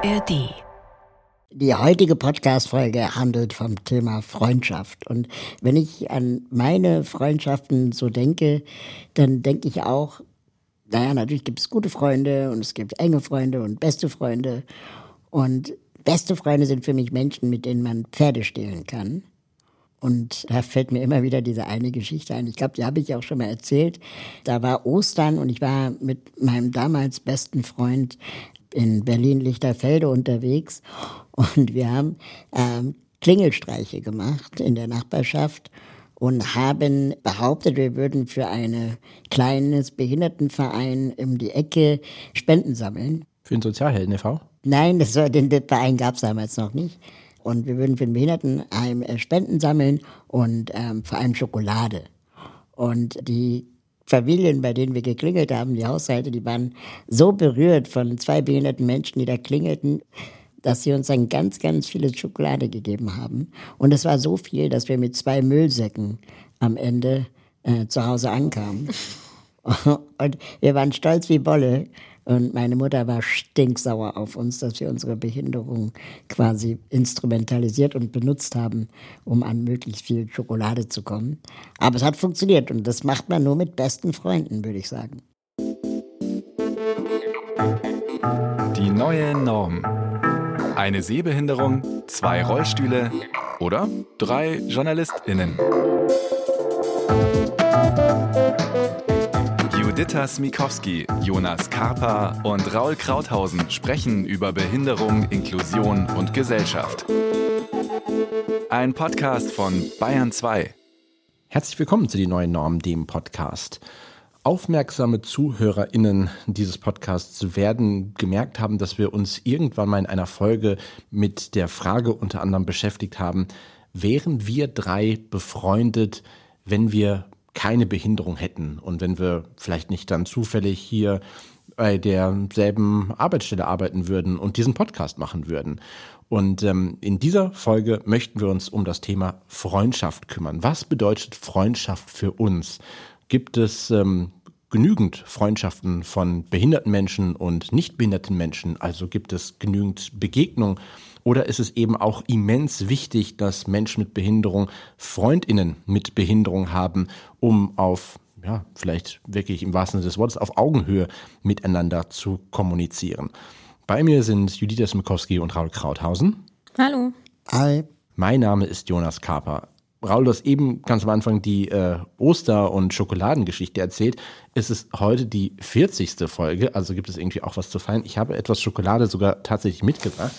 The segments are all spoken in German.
ARD. Die heutige Podcast-Folge handelt vom Thema Freundschaft. Und wenn ich an meine Freundschaften so denke, dann denke ich auch, naja, natürlich gibt es gute Freunde und es gibt enge Freunde und beste Freunde. Und beste Freunde sind für mich Menschen, mit denen man Pferde stehlen kann. Und da fällt mir immer wieder diese eine Geschichte ein. Ich glaube, die habe ich auch schon mal erzählt. Da war Ostern und ich war mit meinem damals besten Freund in Berlin-Lichterfelde unterwegs und wir haben ähm, Klingelstreiche gemacht in der Nachbarschaft und haben behauptet, wir würden für ein kleines Behindertenverein um die Ecke Spenden sammeln. Für den Sozialhelden e.V.? Nein, das war, den, den Verein gab es damals noch nicht. Und wir würden für den Behindertenheim äh, Spenden sammeln und ähm, vor allem Schokolade. Und die Familien, bei denen wir geklingelt haben, die Haushalte, die waren so berührt von zwei behinderten Menschen, die da klingelten, dass sie uns dann ganz, ganz viele Schokolade gegeben haben. Und es war so viel, dass wir mit zwei Müllsäcken am Ende äh, zu Hause ankamen. Und wir waren stolz wie Bolle. Und meine Mutter war stinksauer auf uns, dass wir unsere Behinderung quasi instrumentalisiert und benutzt haben, um an möglichst viel Schokolade zu kommen. Aber es hat funktioniert und das macht man nur mit besten Freunden, würde ich sagen. Die neue Norm. Eine Sehbehinderung, zwei Rollstühle oder drei JournalistInnen. Juditha Smikowski, Jonas Karpa und Raul Krauthausen sprechen über Behinderung, Inklusion und Gesellschaft. Ein Podcast von Bayern 2. Herzlich willkommen zu die neuen Normen, dem Podcast. Aufmerksame ZuhörerInnen dieses Podcasts werden gemerkt haben, dass wir uns irgendwann mal in einer Folge mit der Frage unter anderem beschäftigt haben, wären wir drei befreundet, wenn wir keine Behinderung hätten und wenn wir vielleicht nicht dann zufällig hier bei derselben Arbeitsstelle arbeiten würden und diesen Podcast machen würden. Und ähm, in dieser Folge möchten wir uns um das Thema Freundschaft kümmern. Was bedeutet Freundschaft für uns? Gibt es ähm, genügend Freundschaften von behinderten Menschen und nicht behinderten Menschen? Also gibt es genügend Begegnung? Oder ist es eben auch immens wichtig, dass Menschen mit Behinderung Freundinnen mit Behinderung haben, um auf, ja, vielleicht wirklich im wahrsten Sinne des Wortes, auf Augenhöhe miteinander zu kommunizieren? Bei mir sind Judith Smikowski und Raul Krauthausen. Hallo. Hi. Mein Name ist Jonas Kaper. Raul, du hast eben ganz am Anfang die äh, Oster- und Schokoladengeschichte erzählt. Es ist heute die 40. Folge, also gibt es irgendwie auch was zu feiern. Ich habe etwas Schokolade sogar tatsächlich mitgebracht.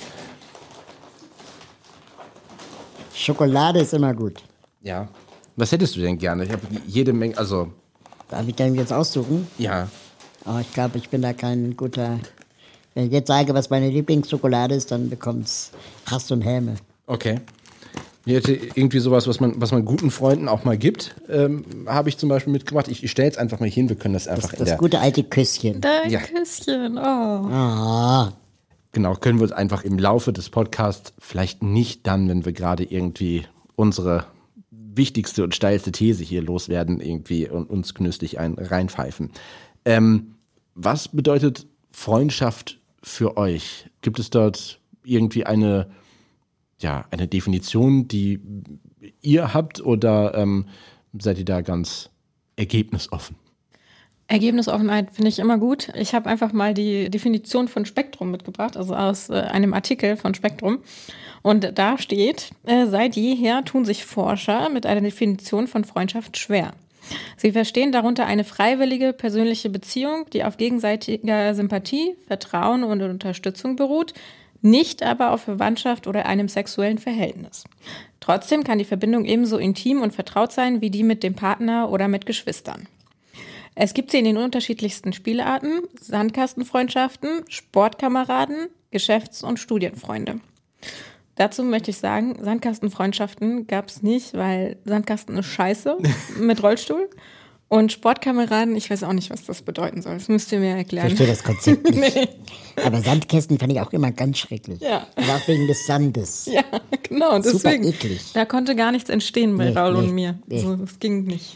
Schokolade ist immer gut. Ja. Was hättest du denn gerne? Ich habe jede Menge, also. Darf ich dann jetzt aussuchen? Ja. Aber ich glaube, ich bin da kein guter. Wenn ich jetzt sage, was meine Lieblingsschokolade ist, dann bekommt's Hass und Häme. Okay. Ich hätte irgendwie sowas, was man, was man guten Freunden auch mal gibt, ähm, habe ich zum Beispiel mitgebracht. Ich, ich stelle jetzt einfach mal hin, wir können das einfach Das, in das der. gute alte Küsschen. Dein Ja. Küsschen. Oh. Ah, Genau, können wir uns einfach im Laufe des Podcasts, vielleicht nicht dann, wenn wir gerade irgendwie unsere wichtigste und steilste These hier loswerden, irgendwie und uns genüsslich ein reinpfeifen. Ähm, was bedeutet Freundschaft für euch? Gibt es dort irgendwie eine, ja, eine Definition, die ihr habt oder ähm, seid ihr da ganz ergebnisoffen? Ergebnisoffenheit finde ich immer gut. Ich habe einfach mal die Definition von Spektrum mitgebracht, also aus äh, einem Artikel von Spektrum. Und da steht, äh, seit jeher tun sich Forscher mit einer Definition von Freundschaft schwer. Sie verstehen darunter eine freiwillige persönliche Beziehung, die auf gegenseitiger Sympathie, Vertrauen und Unterstützung beruht, nicht aber auf Verwandtschaft oder einem sexuellen Verhältnis. Trotzdem kann die Verbindung ebenso intim und vertraut sein wie die mit dem Partner oder mit Geschwistern. Es gibt sie in den unterschiedlichsten Spielarten, Sandkastenfreundschaften, Sportkameraden, Geschäfts- und Studienfreunde. Dazu möchte ich sagen, Sandkastenfreundschaften gab es nicht, weil Sandkasten ist scheiße mit Rollstuhl. Und Sportkameraden, ich weiß auch nicht, was das bedeuten soll. Das müsst ihr mir ich erklären. verstehe das Konzept nicht. nee. Aber Sandkästen fand ich auch immer ganz schrecklich. Ja. Aber auch wegen des Sandes. Ja, genau. und Super Deswegen, eklig. Da konnte gar nichts entstehen bei Nee, Raul nee, und mir. nee. So, das ging nicht.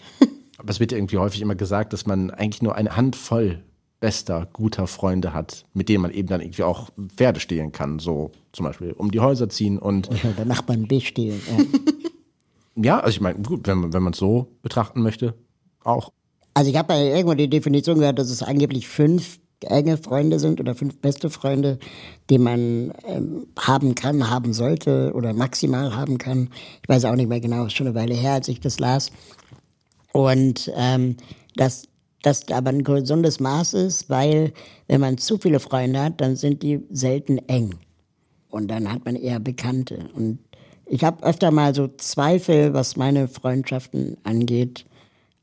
Aber es wird ja irgendwie häufig immer gesagt, dass man eigentlich nur eine Handvoll bester, guter Freunde hat, mit denen man eben dann irgendwie auch Pferde stehlen kann, so zum Beispiel um die Häuser ziehen und. Oder der Nachbarn bestehlen. Ja. ja, also ich meine, gut, wenn man wenn man es so betrachten möchte, auch. Also ich habe ja irgendwo die Definition gehört, dass es angeblich fünf enge Freunde sind oder fünf beste Freunde, die man ähm, haben kann, haben sollte oder maximal haben kann. Ich weiß auch nicht mehr genau, ist schon eine Weile her, als ich das las. Und ähm, dass das aber ein gesundes Maß ist, weil wenn man zu viele Freunde hat, dann sind die selten eng. Und dann hat man eher Bekannte. Und ich habe öfter mal so Zweifel, was meine Freundschaften angeht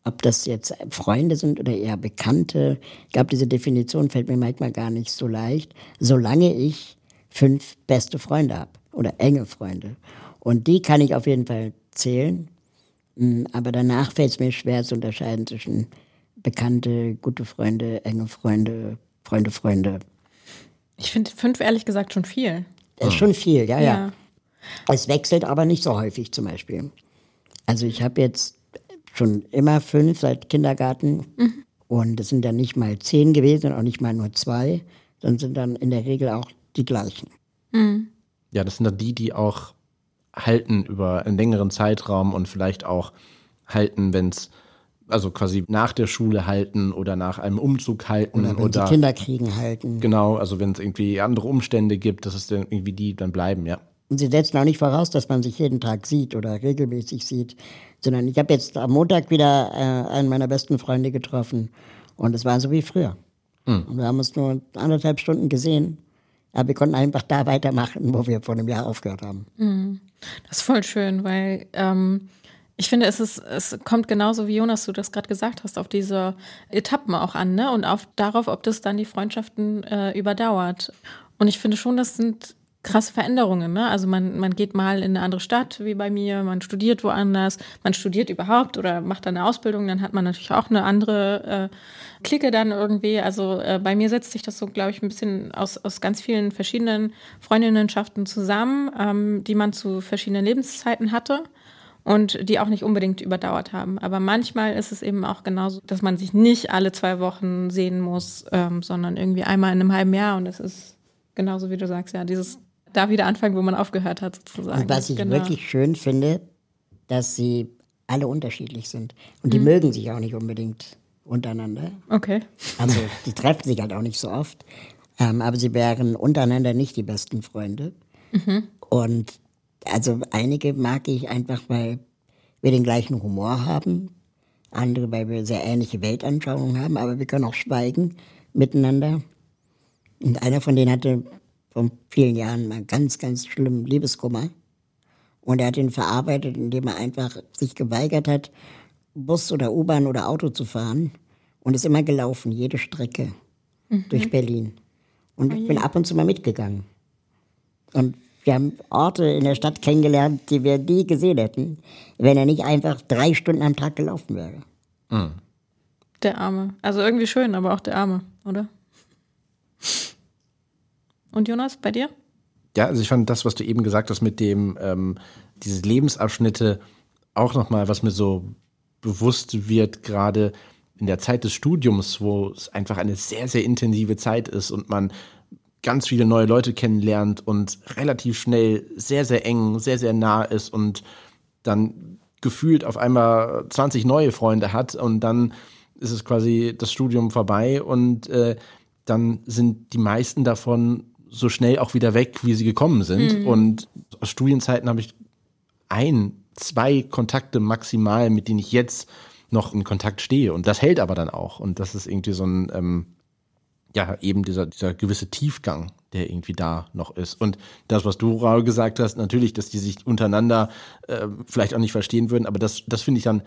ob das jetzt Freunde sind oder eher Bekannte. Ich glaube, diese Definition fällt mir manchmal gar nicht so leicht, solange ich fünf beste Freunde habe oder enge Freunde. Und die kann ich auf jeden Fall zählen. Hm, aber danach fällt es mir schwer zu unterscheiden zwischen Bekannte, gute Freunde, enge Freunde, Freunde, Freunde. Ich finde fünf ehrlich gesagt schon viel. Das ist schon viel, ja, ja, ja. Es wechselt aber nicht so häufig zum Beispiel. Also ich habe jetzt schon immer fünf seit Kindergarten. Mhm. Und es sind dann nicht mal zehn gewesen, auch nicht mal nur zwei, sondern sind dann in der Regel auch die gleichen. Mhm. Ja, das sind dann die, die auch halten über einen längeren Zeitraum und vielleicht auch halten, wenn es also quasi nach der Schule halten oder nach einem Umzug halten oder wenn oder sie Kinder kriegen halten. Genau, also wenn es irgendwie andere Umstände gibt, dass es dann irgendwie die dann bleiben, ja. Und sie setzen auch nicht voraus, dass man sich jeden Tag sieht oder regelmäßig sieht, sondern ich habe jetzt am Montag wieder äh, einen meiner besten Freunde getroffen und es war so wie früher. Mhm. Und wir haben uns nur anderthalb Stunden gesehen, aber wir konnten einfach da weitermachen, wo wir vor einem Jahr aufgehört haben. Mhm. Das ist voll schön, weil ähm, ich finde, es, ist, es kommt genauso wie Jonas, du das gerade gesagt hast, auf diese Etappen auch an ne? und auf, darauf, ob das dann die Freundschaften äh, überdauert. Und ich finde schon, das sind krasse Veränderungen. Ne? Also man, man geht mal in eine andere Stadt, wie bei mir, man studiert woanders, man studiert überhaupt oder macht dann eine Ausbildung, dann hat man natürlich auch eine andere äh, Clique dann irgendwie. Also äh, bei mir setzt sich das so, glaube ich, ein bisschen aus, aus ganz vielen verschiedenen Freundinnenschaften zusammen, ähm, die man zu verschiedenen Lebenszeiten hatte und die auch nicht unbedingt überdauert haben. Aber manchmal ist es eben auch genauso, dass man sich nicht alle zwei Wochen sehen muss, ähm, sondern irgendwie einmal in einem halben Jahr und es ist genauso wie du sagst, ja, dieses da wieder anfangen, wo man aufgehört hat, sozusagen. Und was ich genau. wirklich schön finde, dass sie alle unterschiedlich sind. Und die mhm. mögen sich auch nicht unbedingt untereinander. Okay. Also die treffen sich halt auch nicht so oft. Ähm, aber sie wären untereinander nicht die besten Freunde. Mhm. Und also einige mag ich einfach, weil wir den gleichen Humor haben. Andere, weil wir sehr ähnliche Weltanschauungen haben, aber wir können auch schweigen miteinander. Und einer von denen hatte vor vielen Jahren mal ganz, ganz schlimmen Liebeskummer. Und er hat ihn verarbeitet, indem er einfach sich geweigert hat, Bus oder U-Bahn oder Auto zu fahren und ist immer gelaufen, jede Strecke mhm. durch Berlin. Und ich bin ab und zu mal mitgegangen. Und wir haben Orte in der Stadt kennengelernt, die wir nie gesehen hätten, wenn er nicht einfach drei Stunden am Tag gelaufen wäre. Mhm. Der Arme. Also irgendwie schön, aber auch der Arme, oder? Und Jonas, bei dir? Ja, also ich fand das, was du eben gesagt hast mit dem, ähm, diese Lebensabschnitte auch nochmal, was mir so bewusst wird, gerade in der Zeit des Studiums, wo es einfach eine sehr, sehr intensive Zeit ist und man ganz viele neue Leute kennenlernt und relativ schnell sehr, sehr eng, sehr, sehr nah ist und dann gefühlt auf einmal 20 neue Freunde hat und dann ist es quasi das Studium vorbei und äh, dann sind die meisten davon so schnell auch wieder weg, wie sie gekommen sind. Mhm. Und aus Studienzeiten habe ich ein, zwei Kontakte maximal, mit denen ich jetzt noch in Kontakt stehe. Und das hält aber dann auch. Und das ist irgendwie so ein, ähm, ja, eben dieser, dieser gewisse Tiefgang, der irgendwie da noch ist. Und das, was du, Raul, gesagt hast, natürlich, dass die sich untereinander äh, vielleicht auch nicht verstehen würden, aber das, das finde ich dann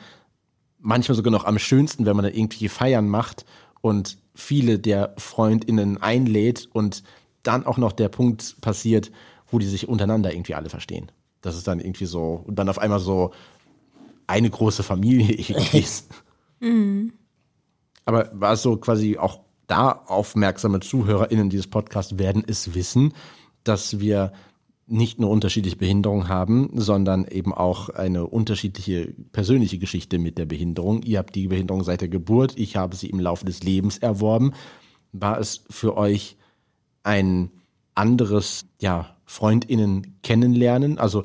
manchmal sogar noch am schönsten, wenn man da irgendwie Feiern macht und viele der FreundInnen einlädt und dann auch noch der Punkt passiert, wo die sich untereinander irgendwie alle verstehen. Das ist dann irgendwie so, und dann auf einmal so eine große Familie irgendwie ist. Mhm. Aber war es so quasi auch da aufmerksame ZuhörerInnen dieses Podcasts werden es wissen, dass wir nicht nur unterschiedliche Behinderungen haben, sondern eben auch eine unterschiedliche persönliche Geschichte mit der Behinderung. Ihr habt die Behinderung seit der Geburt, ich habe sie im Laufe des Lebens erworben war es für euch ein anderes, ja, FreundInnen kennenlernen? Also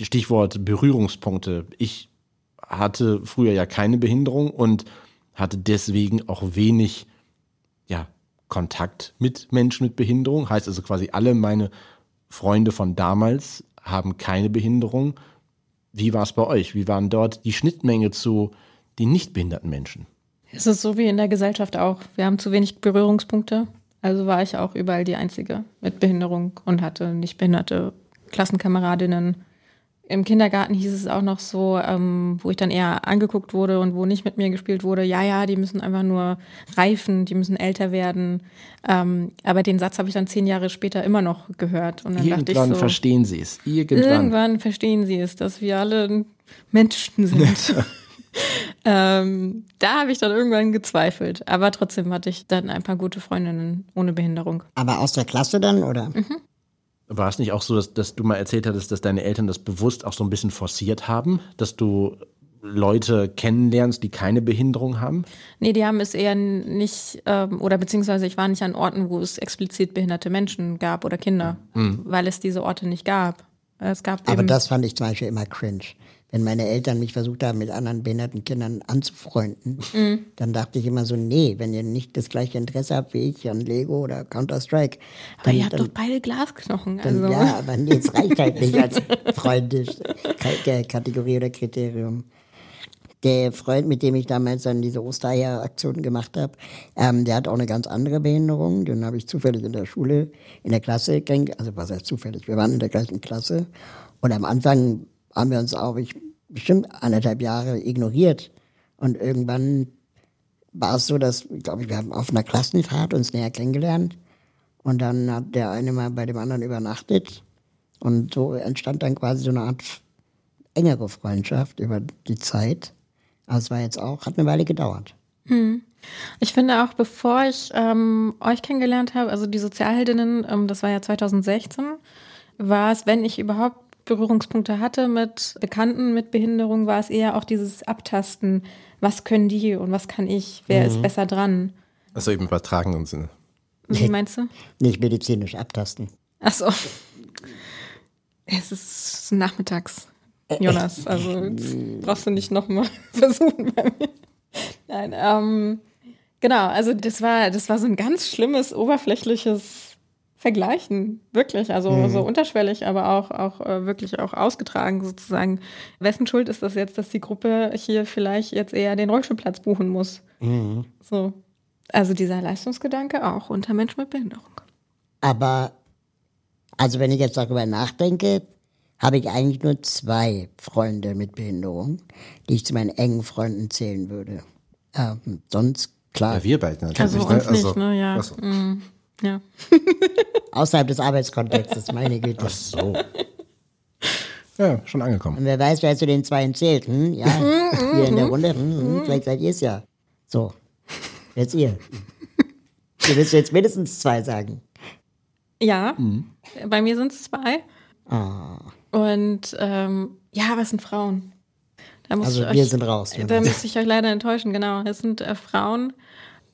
Stichwort Berührungspunkte. Ich hatte früher ja keine Behinderung und hatte deswegen auch wenig, ja, Kontakt mit Menschen mit Behinderung. Heißt also quasi alle meine Freunde von damals haben keine Behinderung. Wie war es bei euch? Wie waren dort die Schnittmenge zu den nicht behinderten Menschen? Es ist so wie in der Gesellschaft auch. Wir haben zu wenig Berührungspunkte. Also war ich auch überall die Einzige mit Behinderung und hatte nicht behinderte Klassenkameradinnen. Im Kindergarten hieß es auch noch so, ähm, wo ich dann eher angeguckt wurde und wo nicht mit mir gespielt wurde, ja, ja, die müssen einfach nur reifen, die müssen älter werden. Ähm, aber den Satz habe ich dann zehn Jahre später immer noch gehört. Und dann irgendwann dachte ich so, verstehen sie es. Irgendwann. Irgendwann verstehen sie es, dass wir alle Menschen sind. ähm, da habe ich dann irgendwann gezweifelt. Aber trotzdem hatte ich dann ein paar gute Freundinnen ohne Behinderung. Aber aus der Klasse dann, oder? War es nicht auch so, dass, dass du mal erzählt hattest, dass deine Eltern das bewusst auch so ein bisschen forciert haben, dass du Leute kennenlernst, die keine Behinderung haben? Nee, die haben es eher nicht, ähm, oder beziehungsweise ich war nicht an Orten, wo es explizit behinderte Menschen gab oder Kinder, weil es diese Orte nicht gab. Es gab Aber das fand ich zum Beispiel immer cringe. Wenn meine Eltern mich versucht haben, mit anderen behinderten Kindern anzufreunden, Mhm. dann dachte ich immer so, nee, wenn ihr nicht das gleiche Interesse habt wie ich an Lego oder Counter-Strike, aber dann, ihr habt dann, doch beide Glasknochen. dann Also. ja, aber nee, es reicht halt nicht als freundlich K- Kategorie oder Kriterium. Der Freund, mit dem ich damals dann diese Ostereier-Aktion gemacht habe, ähm, der hat auch eine ganz andere Behinderung. Den habe ich zufällig in der Schule, in der Klasse. Also was heißt zufällig? Wir waren in der gleichen Klasse. Und am Anfang haben wir uns auch ich, bestimmt anderthalb Jahre ignoriert. Und irgendwann war es so, dass, glaube ich, wir haben auf einer Klassenfahrt uns näher kennengelernt. Und dann hat der eine mal bei dem anderen übernachtet. Und so entstand dann quasi so eine Art engere Freundschaft über die Zeit. Aber es war jetzt auch, hat eine Weile gedauert. Ich finde auch, bevor ich ähm, euch kennengelernt habe, also die Sozialheldinnen, ähm, das war ja 2016, war es, wenn ich überhaupt Berührungspunkte hatte mit Bekannten mit Behinderung, war es eher auch dieses Abtasten, was können die und was kann ich, wer ist besser dran. Also im übertragenen Sinne. Wie meinst du? Nicht medizinisch abtasten. Ach so. Es ist nachmittags, Jonas. Also brauchst du nicht nochmal versuchen bei mir. Nein, ähm, genau. Also das war, das war so ein ganz schlimmes, oberflächliches Vergleichen. Wirklich. Also so unterschwellig, aber auch, auch äh, wirklich auch ausgetragen sozusagen. Wessen Schuld ist das jetzt, dass die Gruppe hier vielleicht jetzt eher den Rollstuhlplatz buchen muss? So. Also dieser Leistungsgedanke auch unter Menschen mit Behinderung. Aber, also wenn ich jetzt darüber nachdenke, habe ich eigentlich nur zwei Freunde mit Behinderung, die ich zu meinen engen Freunden zählen würde. Ähm, sonst, klar, Ja, wir beide natürlich. Also ne? uns nicht, ne? Ja. So. Mm, ja. außerhalb des Arbeitskontextes, meine Güte. Ach so. Ja, schon angekommen. Und wer weiß, wer zu den Zweien zählt. Hm? Ja, hier in der Runde, hm, hm, vielleicht seid ihr es ja. So, jetzt ihr. Ihr müsst jetzt mindestens zwei sagen. Ja, bei mir sind es zwei. Ah, Und ähm, ja, es sind Frauen. Da muss also ich wir euch, sind raus. Da muss ich euch leider enttäuschen, genau. Es sind äh, Frauen.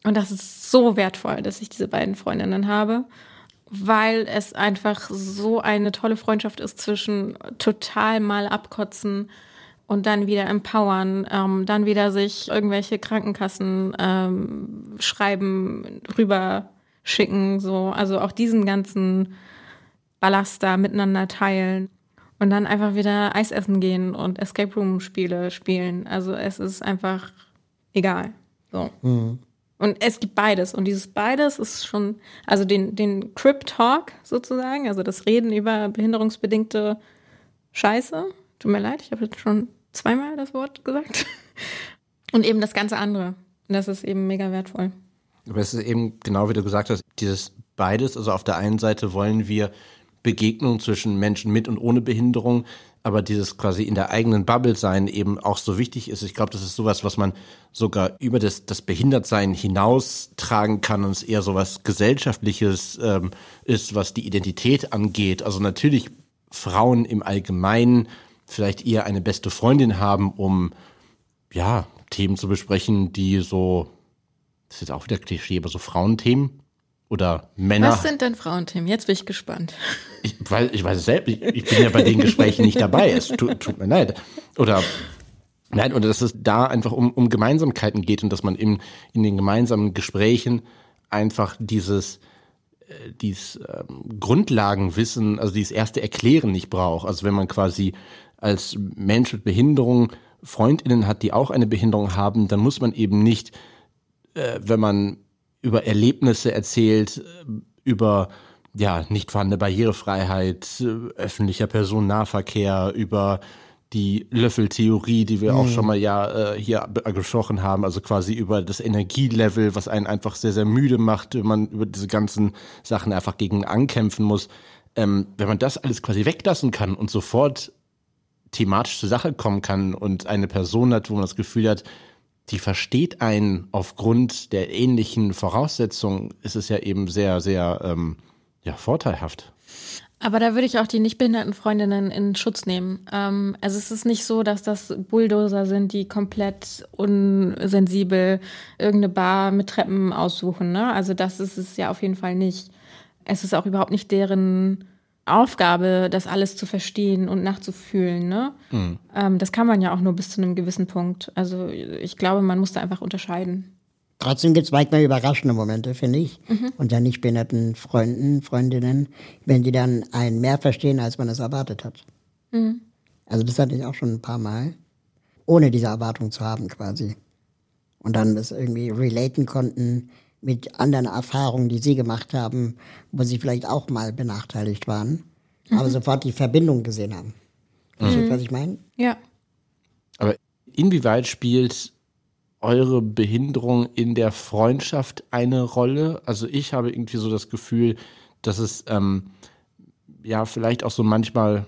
Und das ist so wertvoll, dass ich diese beiden Freundinnen habe, weil es einfach so eine tolle Freundschaft ist zwischen total mal abkotzen und dann wieder empowern, ähm, dann wieder sich irgendwelche Krankenkassen ähm, schreiben, rüber schicken, so. Also auch diesen ganzen Ballast da miteinander teilen und dann einfach wieder Eis essen gehen und Escape Room Spiele spielen. Also es ist einfach egal. So. Und es gibt beides. Und dieses beides ist schon, also den, den Crip Talk sozusagen, also das Reden über behinderungsbedingte Scheiße. Tut mir leid, ich habe jetzt schon zweimal das Wort gesagt. Und eben das ganze andere. Und das ist eben mega wertvoll. Aber es ist eben genau wie du gesagt hast, dieses beides. Also auf der einen Seite wollen wir Begegnung zwischen Menschen mit und ohne Behinderung, aber dieses quasi in der eigenen Bubble sein eben auch so wichtig ist. Ich glaube, das ist sowas, was man sogar über das, das Behindertsein hinaus tragen kann und es eher sowas gesellschaftliches ähm, ist, was die Identität angeht. Also natürlich Frauen im Allgemeinen vielleicht eher eine beste Freundin haben, um ja Themen zu besprechen, die so das ist jetzt auch wieder Klischee, aber so Frauenthemen oder Männer. Was sind denn Frauenthemen? Jetzt bin ich gespannt. Ich weiß, ich weiß es selbst, ich, ich bin ja bei den Gesprächen nicht dabei. Es tut, tut mir leid. Oder Nein, und dass es da einfach um, um Gemeinsamkeiten geht und dass man in, in den gemeinsamen Gesprächen einfach dieses, äh, dieses ähm, Grundlagenwissen, also dieses erste Erklären nicht braucht. Also wenn man quasi als Mensch mit Behinderung Freundinnen hat, die auch eine Behinderung haben, dann muss man eben nicht, äh, wenn man über Erlebnisse erzählt, äh, über ja, nicht vorhandene Barrierefreiheit, äh, öffentlicher Personennahverkehr, über die Löffeltheorie, die wir mhm. auch schon mal ja äh, hier gesprochen haben, also quasi über das Energielevel, was einen einfach sehr, sehr müde macht, wenn man über diese ganzen Sachen einfach gegen ankämpfen muss. Ähm, wenn man das alles quasi weglassen kann und sofort thematisch zur Sache kommen kann und eine Person hat, wo man das Gefühl hat, die versteht einen aufgrund der ähnlichen Voraussetzungen, ist es ja eben sehr, sehr ähm, ja, vorteilhaft. Aber da würde ich auch die nicht behinderten Freundinnen in Schutz nehmen. Ähm, also es ist nicht so, dass das Bulldozer sind, die komplett unsensibel irgendeine Bar mit Treppen aussuchen. Ne? Also das ist es ja auf jeden Fall nicht. Es ist auch überhaupt nicht deren Aufgabe, das alles zu verstehen und nachzufühlen. Ne? Mhm. Ähm, das kann man ja auch nur bis zu einem gewissen Punkt. Also ich glaube, man muss da einfach unterscheiden. Trotzdem gibt es manchmal überraschende Momente, finde ich. Mhm. Unter nicht behinderten Freunden, Freundinnen, wenn die dann einen mehr verstehen, als man es erwartet hat. Mhm. Also das hatte ich auch schon ein paar Mal, ohne diese Erwartung zu haben quasi. Und dann das irgendwie relaten konnten mit anderen Erfahrungen, die sie gemacht haben, wo sie vielleicht auch mal benachteiligt waren, mhm. aber sofort die Verbindung gesehen haben. Verstehst du, was ich meine? Ja. Aber inwieweit spielt eure Behinderung in der Freundschaft eine Rolle? Also ich habe irgendwie so das Gefühl, dass es ähm, ja vielleicht auch so manchmal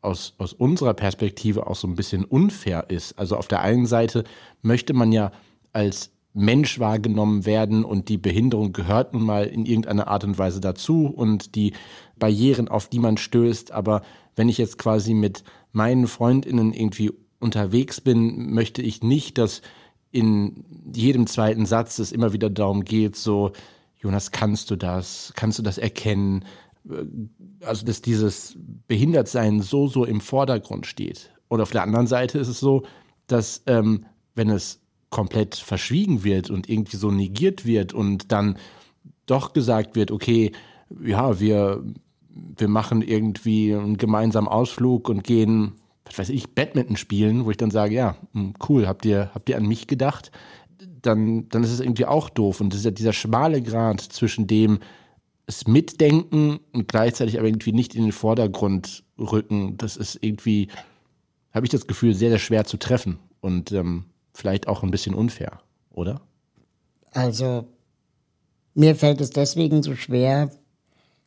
aus, aus unserer Perspektive auch so ein bisschen unfair ist. Also auf der einen Seite möchte man ja als Mensch wahrgenommen werden und die Behinderung gehört nun mal in irgendeiner Art und Weise dazu und die Barrieren, auf die man stößt. Aber wenn ich jetzt quasi mit meinen Freundinnen irgendwie unterwegs bin, möchte ich nicht, dass in jedem zweiten Satz es immer wieder darum geht, so, Jonas, kannst du das? Kannst du das erkennen? Also, dass dieses Behindertsein so, so im Vordergrund steht. Und auf der anderen Seite ist es so, dass ähm, wenn es komplett verschwiegen wird und irgendwie so negiert wird und dann doch gesagt wird, okay, ja, wir, wir machen irgendwie einen gemeinsamen Ausflug und gehen was weiß ich, Badminton spielen, wo ich dann sage, ja, hm, cool, habt ihr, habt ihr an mich gedacht? Dann, dann ist es irgendwie auch doof. Und das ist ja dieser schmale Grad zwischen dem es mitdenken und gleichzeitig aber irgendwie nicht in den Vordergrund rücken. Das ist irgendwie, habe ich das Gefühl, sehr, sehr schwer zu treffen und ähm, vielleicht auch ein bisschen unfair, oder? Also, mir fällt es deswegen so schwer,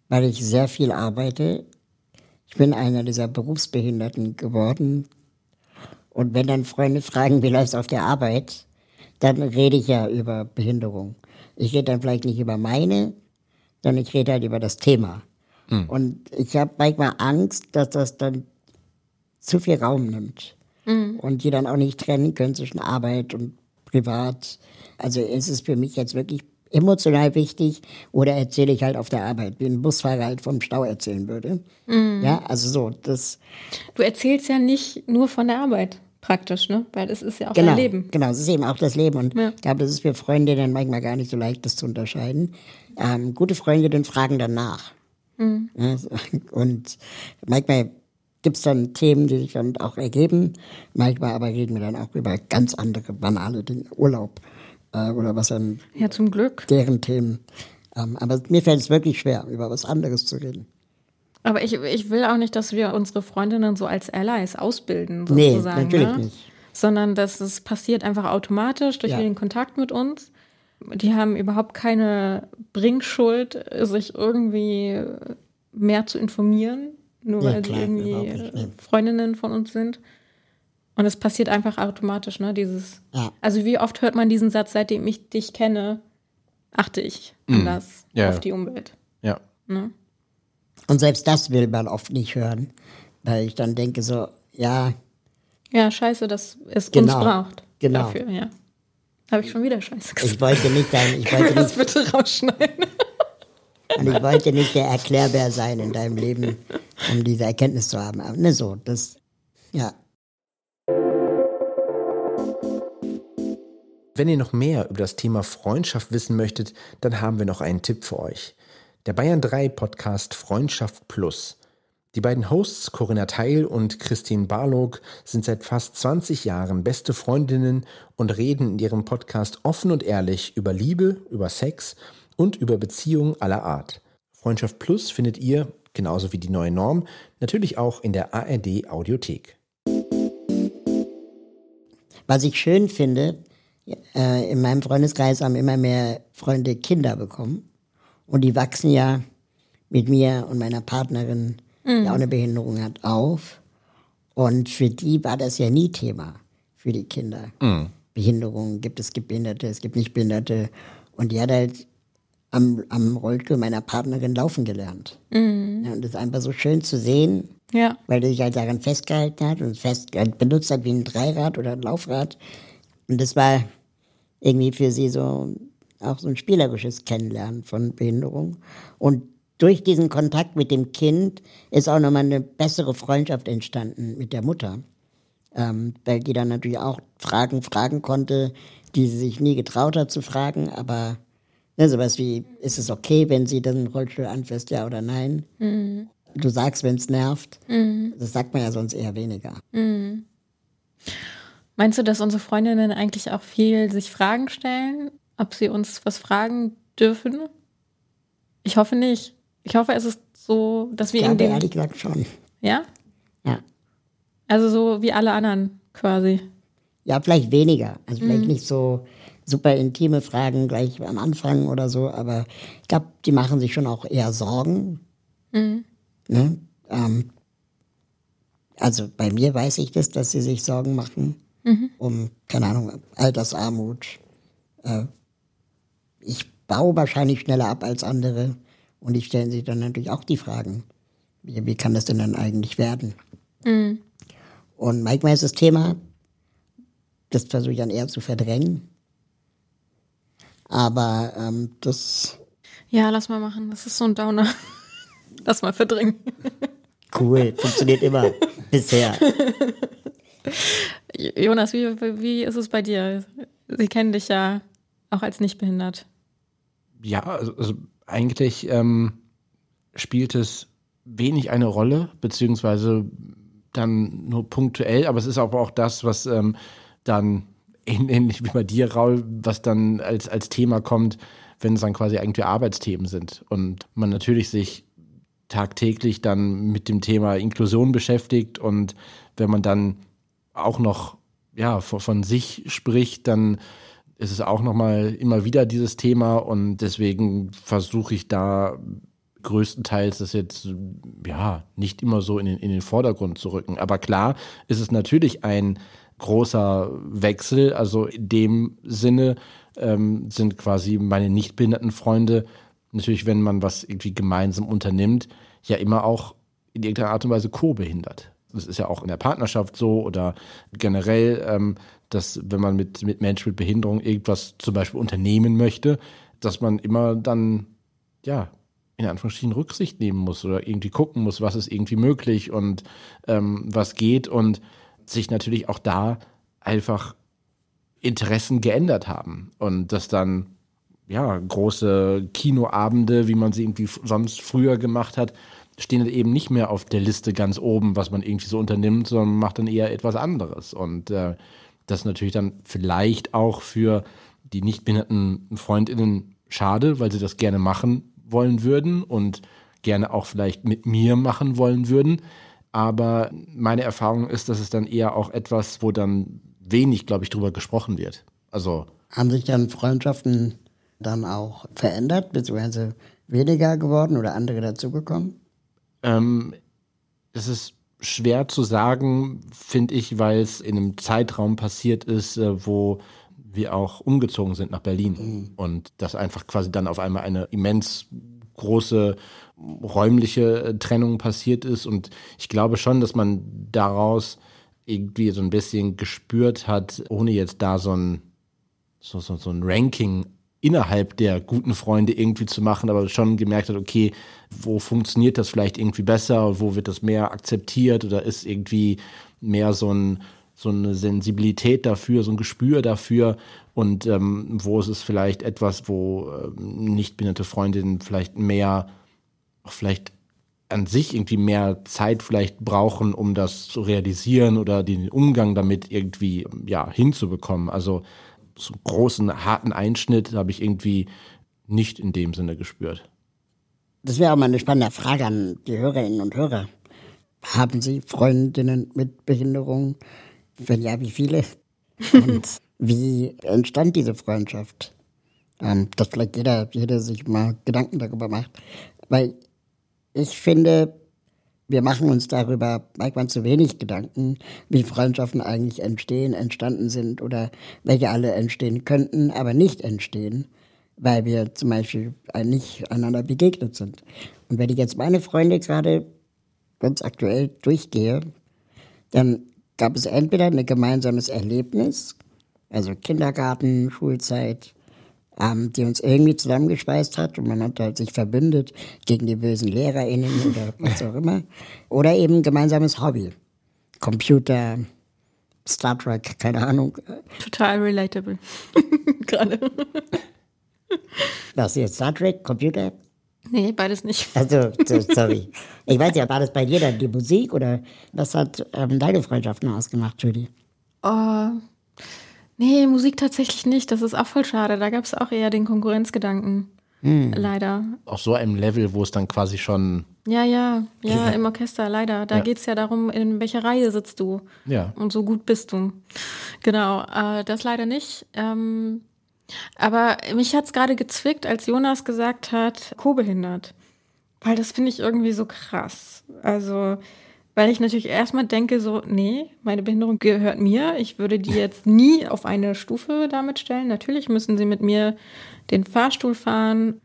weil ich sehr viel arbeite ich bin einer dieser Berufsbehinderten geworden. Und wenn dann Freunde fragen, wie läuft es auf der Arbeit, dann rede ich ja über Behinderung. Ich rede dann vielleicht nicht über meine, sondern ich rede halt über das Thema. Mhm. Und ich habe manchmal Angst, dass das dann zu viel Raum nimmt. Mhm. Und die dann auch nicht trennen können zwischen Arbeit und Privat. Also ist es für mich jetzt wirklich emotional wichtig oder erzähle ich halt auf der Arbeit, wie ein Busfahrer halt vom Stau erzählen würde. Mhm. Ja, also so, das. Du erzählst ja nicht nur von der Arbeit praktisch, ne? Weil es ist ja auch genau, dein Leben. Genau, es ist eben auch das Leben. Und ja. ich glaube, das ist für Freunde dann manchmal gar nicht so leicht, das zu unterscheiden. Ähm, gute Freundinnen fragen dann nach. Mhm. Ja, und manchmal gibt es dann Themen, die sich dann auch ergeben. Manchmal aber reden wir dann auch über ganz andere, banale Dinge. Urlaub äh, oder was dann. Ja, zum Glück. Deren Themen. Ähm, aber mir fällt es wirklich schwer, über was anderes zu reden. Aber ich, ich will auch nicht, dass wir unsere Freundinnen so als Allies ausbilden, sozusagen. Nee, natürlich ne? nicht. Sondern dass es passiert einfach automatisch durch ja. den Kontakt mit uns. Die haben überhaupt keine Bringschuld, sich irgendwie mehr zu informieren, nur ja, weil sie irgendwie Freundinnen von uns sind. Und es passiert einfach automatisch, ne? Dieses. Ja. Also wie oft hört man diesen Satz, seitdem ich dich kenne, achte ich mhm. anders mm. ja. auf die Umwelt. Ja. Ne? Und selbst das will man oft nicht hören, weil ich dann denke so, ja. Ja, scheiße, dass es genau. uns braucht. Genau. Dafür, ja. Habe ich schon wieder Scheiße gesagt. Ich wollte nicht dein, ich Können wollte das nicht, bitte rausschneiden? Und ich wollte nicht der Erklärbär sein in deinem Leben, um diese Erkenntnis zu haben. Aber ne, so, das, ja. Wenn ihr noch mehr über das Thema Freundschaft wissen möchtet, dann haben wir noch einen Tipp für euch. Der Bayern 3 Podcast Freundschaft Plus. Die beiden Hosts Corinna Teil und Christine Barlog sind seit fast 20 Jahren beste Freundinnen und reden in ihrem Podcast offen und ehrlich über Liebe, über Sex und über Beziehungen aller Art. Freundschaft Plus findet ihr, genauso wie die neue Norm, natürlich auch in der ARD Audiothek. Was ich schön finde, äh, in meinem Freundeskreis haben immer mehr Freunde Kinder bekommen. Und die wachsen ja mit mir und meiner Partnerin, die auch eine Behinderung hat, auf. Und für die war das ja nie Thema, für die Kinder. Behinderung gibt es, gibt Behinderte, es gibt Nichtbehinderte. Und die hat halt am, am Rollstuhl meiner Partnerin laufen gelernt. Ja, und das ist einfach so schön zu sehen, Ja. weil er sich halt daran festgehalten hat und fest halt benutzt hat wie ein Dreirad oder ein Laufrad. Und das war irgendwie für sie so auch so ein spielerisches Kennenlernen von Behinderung. Und durch diesen Kontakt mit dem Kind ist auch nochmal eine bessere Freundschaft entstanden mit der Mutter. Ähm, weil die dann natürlich auch Fragen fragen konnte, die sie sich nie getraut hat zu fragen, aber ne, sowas wie, ist es okay, wenn sie den Rollstuhl anfasst, ja oder nein? Du sagst, wenn es nervt. Das sagt man ja sonst eher weniger. Meinst du, dass unsere Freundinnen eigentlich auch viel sich Fragen stellen, ob sie uns was fragen dürfen? Ich hoffe nicht. Ich hoffe, es ist so, dass wir Ich in glaube dem. ehrlich gesagt schon. Ja? Ja. Also so wie alle anderen quasi. Ja, vielleicht weniger. Also vielleicht nicht so super intime Fragen gleich am Anfang oder so, aber ich glaube, die machen sich schon auch eher Sorgen. Ne? Ähm, also bei mir weiß ich das, dass sie sich Sorgen machen um, keine Ahnung, Altersarmut. Äh, ich baue wahrscheinlich schneller ab als andere und die stellen sich dann natürlich auch die Fragen, wie, wie kann das denn dann eigentlich werden? Und manchmal ist das Thema, das versuche ich dann eher zu verdrängen. Aber ähm, das Ja, lass mal machen. Das ist so ein Downer. lass mal verdrängen. cool, funktioniert immer bisher. Jonas, wie, wie ist es bei dir? Sie kennen dich ja auch als nicht behindert. Ja, also, also eigentlich ähm, spielt es wenig eine Rolle, beziehungsweise dann nur punktuell, aber es ist aber auch das, was ähm, dann ähnlich wie bei dir, Raul, was dann als, als Thema kommt, wenn es dann quasi eigentlich Arbeitsthemen sind und man natürlich sich tagtäglich dann mit dem Thema Inklusion beschäftigt und wenn man dann auch noch ja von, sich spricht, dann ist es auch noch mal immer wieder dieses Thema und deswegen versuche ich da größtenteils das jetzt ja nicht immer so in den, in den Vordergrund zu rücken. Aber klar ist es natürlich ein großer Wechsel. Also in dem Sinne ähm, sind quasi meine nicht behinderten Freunde natürlich, wenn man was irgendwie gemeinsam unternimmt, ja immer auch in irgendeiner Art und Weise co-behindert. Das ist ja auch in der Partnerschaft so oder generell, ähm, dass wenn man mit, mit Menschen mit Behinderung irgendwas zum Beispiel unternehmen möchte, dass man immer dann, ja, in Anführungsstrichen Rücksicht nehmen muss oder irgendwie gucken muss, was ist irgendwie möglich und ähm, was geht und sich natürlich auch da einfach Interessen geändert haben und dass dann ja große Kinoabende, wie man sie irgendwie sonst früher gemacht hat, stehen dann eben nicht mehr auf der Liste ganz oben, was man irgendwie so unternimmt, sondern macht dann eher etwas anderes und äh, das ist natürlich dann vielleicht auch für die nicht behinderten Freundinnen schade, weil sie das gerne machen wollen würden und gerne auch vielleicht mit mir machen wollen würden. Aber meine Erfahrung ist, dass es dann eher auch etwas, wo dann wenig, glaube ich, drüber gesprochen wird. Also Haben sich dann Freundschaften dann auch verändert, beziehungsweise weniger geworden oder andere dazugekommen? Ähm, es ist schwer zu sagen, finde ich, weil es in einem Zeitraum passiert ist, äh, wo wir auch umgezogen sind nach Berlin. Und das einfach quasi dann auf einmal eine immens große räumliche äh, Trennung passiert ist. Und ich glaube schon, dass man daraus irgendwie so ein bisschen gespürt hat, ohne jetzt da so ein so, so, so ein Ranking innerhalb der guten Freunde irgendwie zu machen, aber schon gemerkt hat, okay, wo funktioniert das vielleicht irgendwie besser, wo wird das mehr akzeptiert oder ist irgendwie mehr so, ein, so eine Sensibilität dafür, so ein Gespür dafür und ähm, wo ist es vielleicht etwas, wo ähm, nicht behinderte Freundinnen vielleicht mehr, auch vielleicht an sich irgendwie mehr Zeit vielleicht brauchen, um das zu realisieren oder den Umgang damit irgendwie ja hinzubekommen. Also so einen großen, harten Einschnitt habe ich irgendwie nicht in dem Sinne gespürt. Das wäre auch mal eine spannende Frage an die Hörerinnen und Hörer. Haben Sie Freundinnen mit Behinderung? Wenn ja, wie viele? Und wie entstand diese Freundschaft? Ähm, dass vielleicht jeder, jeder sich mal Gedanken darüber macht. Weil ich finde, wir machen uns darüber manchmal zu wenig Gedanken, wie Freundschaften eigentlich entstehen, entstanden sind oder welche alle entstehen könnten, aber nicht entstehen, weil wir zum Beispiel nicht einander begegnet sind. Und wenn ich jetzt meine Freunde gerade ganz aktuell durchgehe, dann gab es entweder ein gemeinsames Erlebnis, also Kindergarten, Schulzeit, ähm, die uns irgendwie zusammengeschweißt hat und man hat halt sich verbündet gegen die bösen LehrerInnen oder was auch immer. Oder eben gemeinsames Hobby. Computer, Star Trek, keine Ahnung. Total relatable. Gerade. Was jetzt? Star Trek, Computer? Nee, beides nicht. Also, sorry. Ich weiß ja, war das bei dir dann die Musik oder was hat ähm, deine Freundschaften ausgemacht, Judy? Oh, Nee, Musik tatsächlich nicht. Das ist auch voll schade. Da gab es auch eher den Konkurrenzgedanken. Hm. Leider. Auf so einem Level, wo es dann quasi schon. Ja, ja, ja, im Orchester, leider. Da ja. geht es ja darum, in welcher Reihe sitzt du. Ja. Und so gut bist du. Genau, äh, das leider nicht. Ähm, aber mich hat es gerade gezwickt, als Jonas gesagt hat, co-behindert. Weil das finde ich irgendwie so krass. Also, weil ich natürlich erstmal denke, so, nee, meine Behinderung gehört mir. Ich würde die jetzt nie auf eine Stufe damit stellen. Natürlich müssen sie mit mir den Fahrstuhl fahren.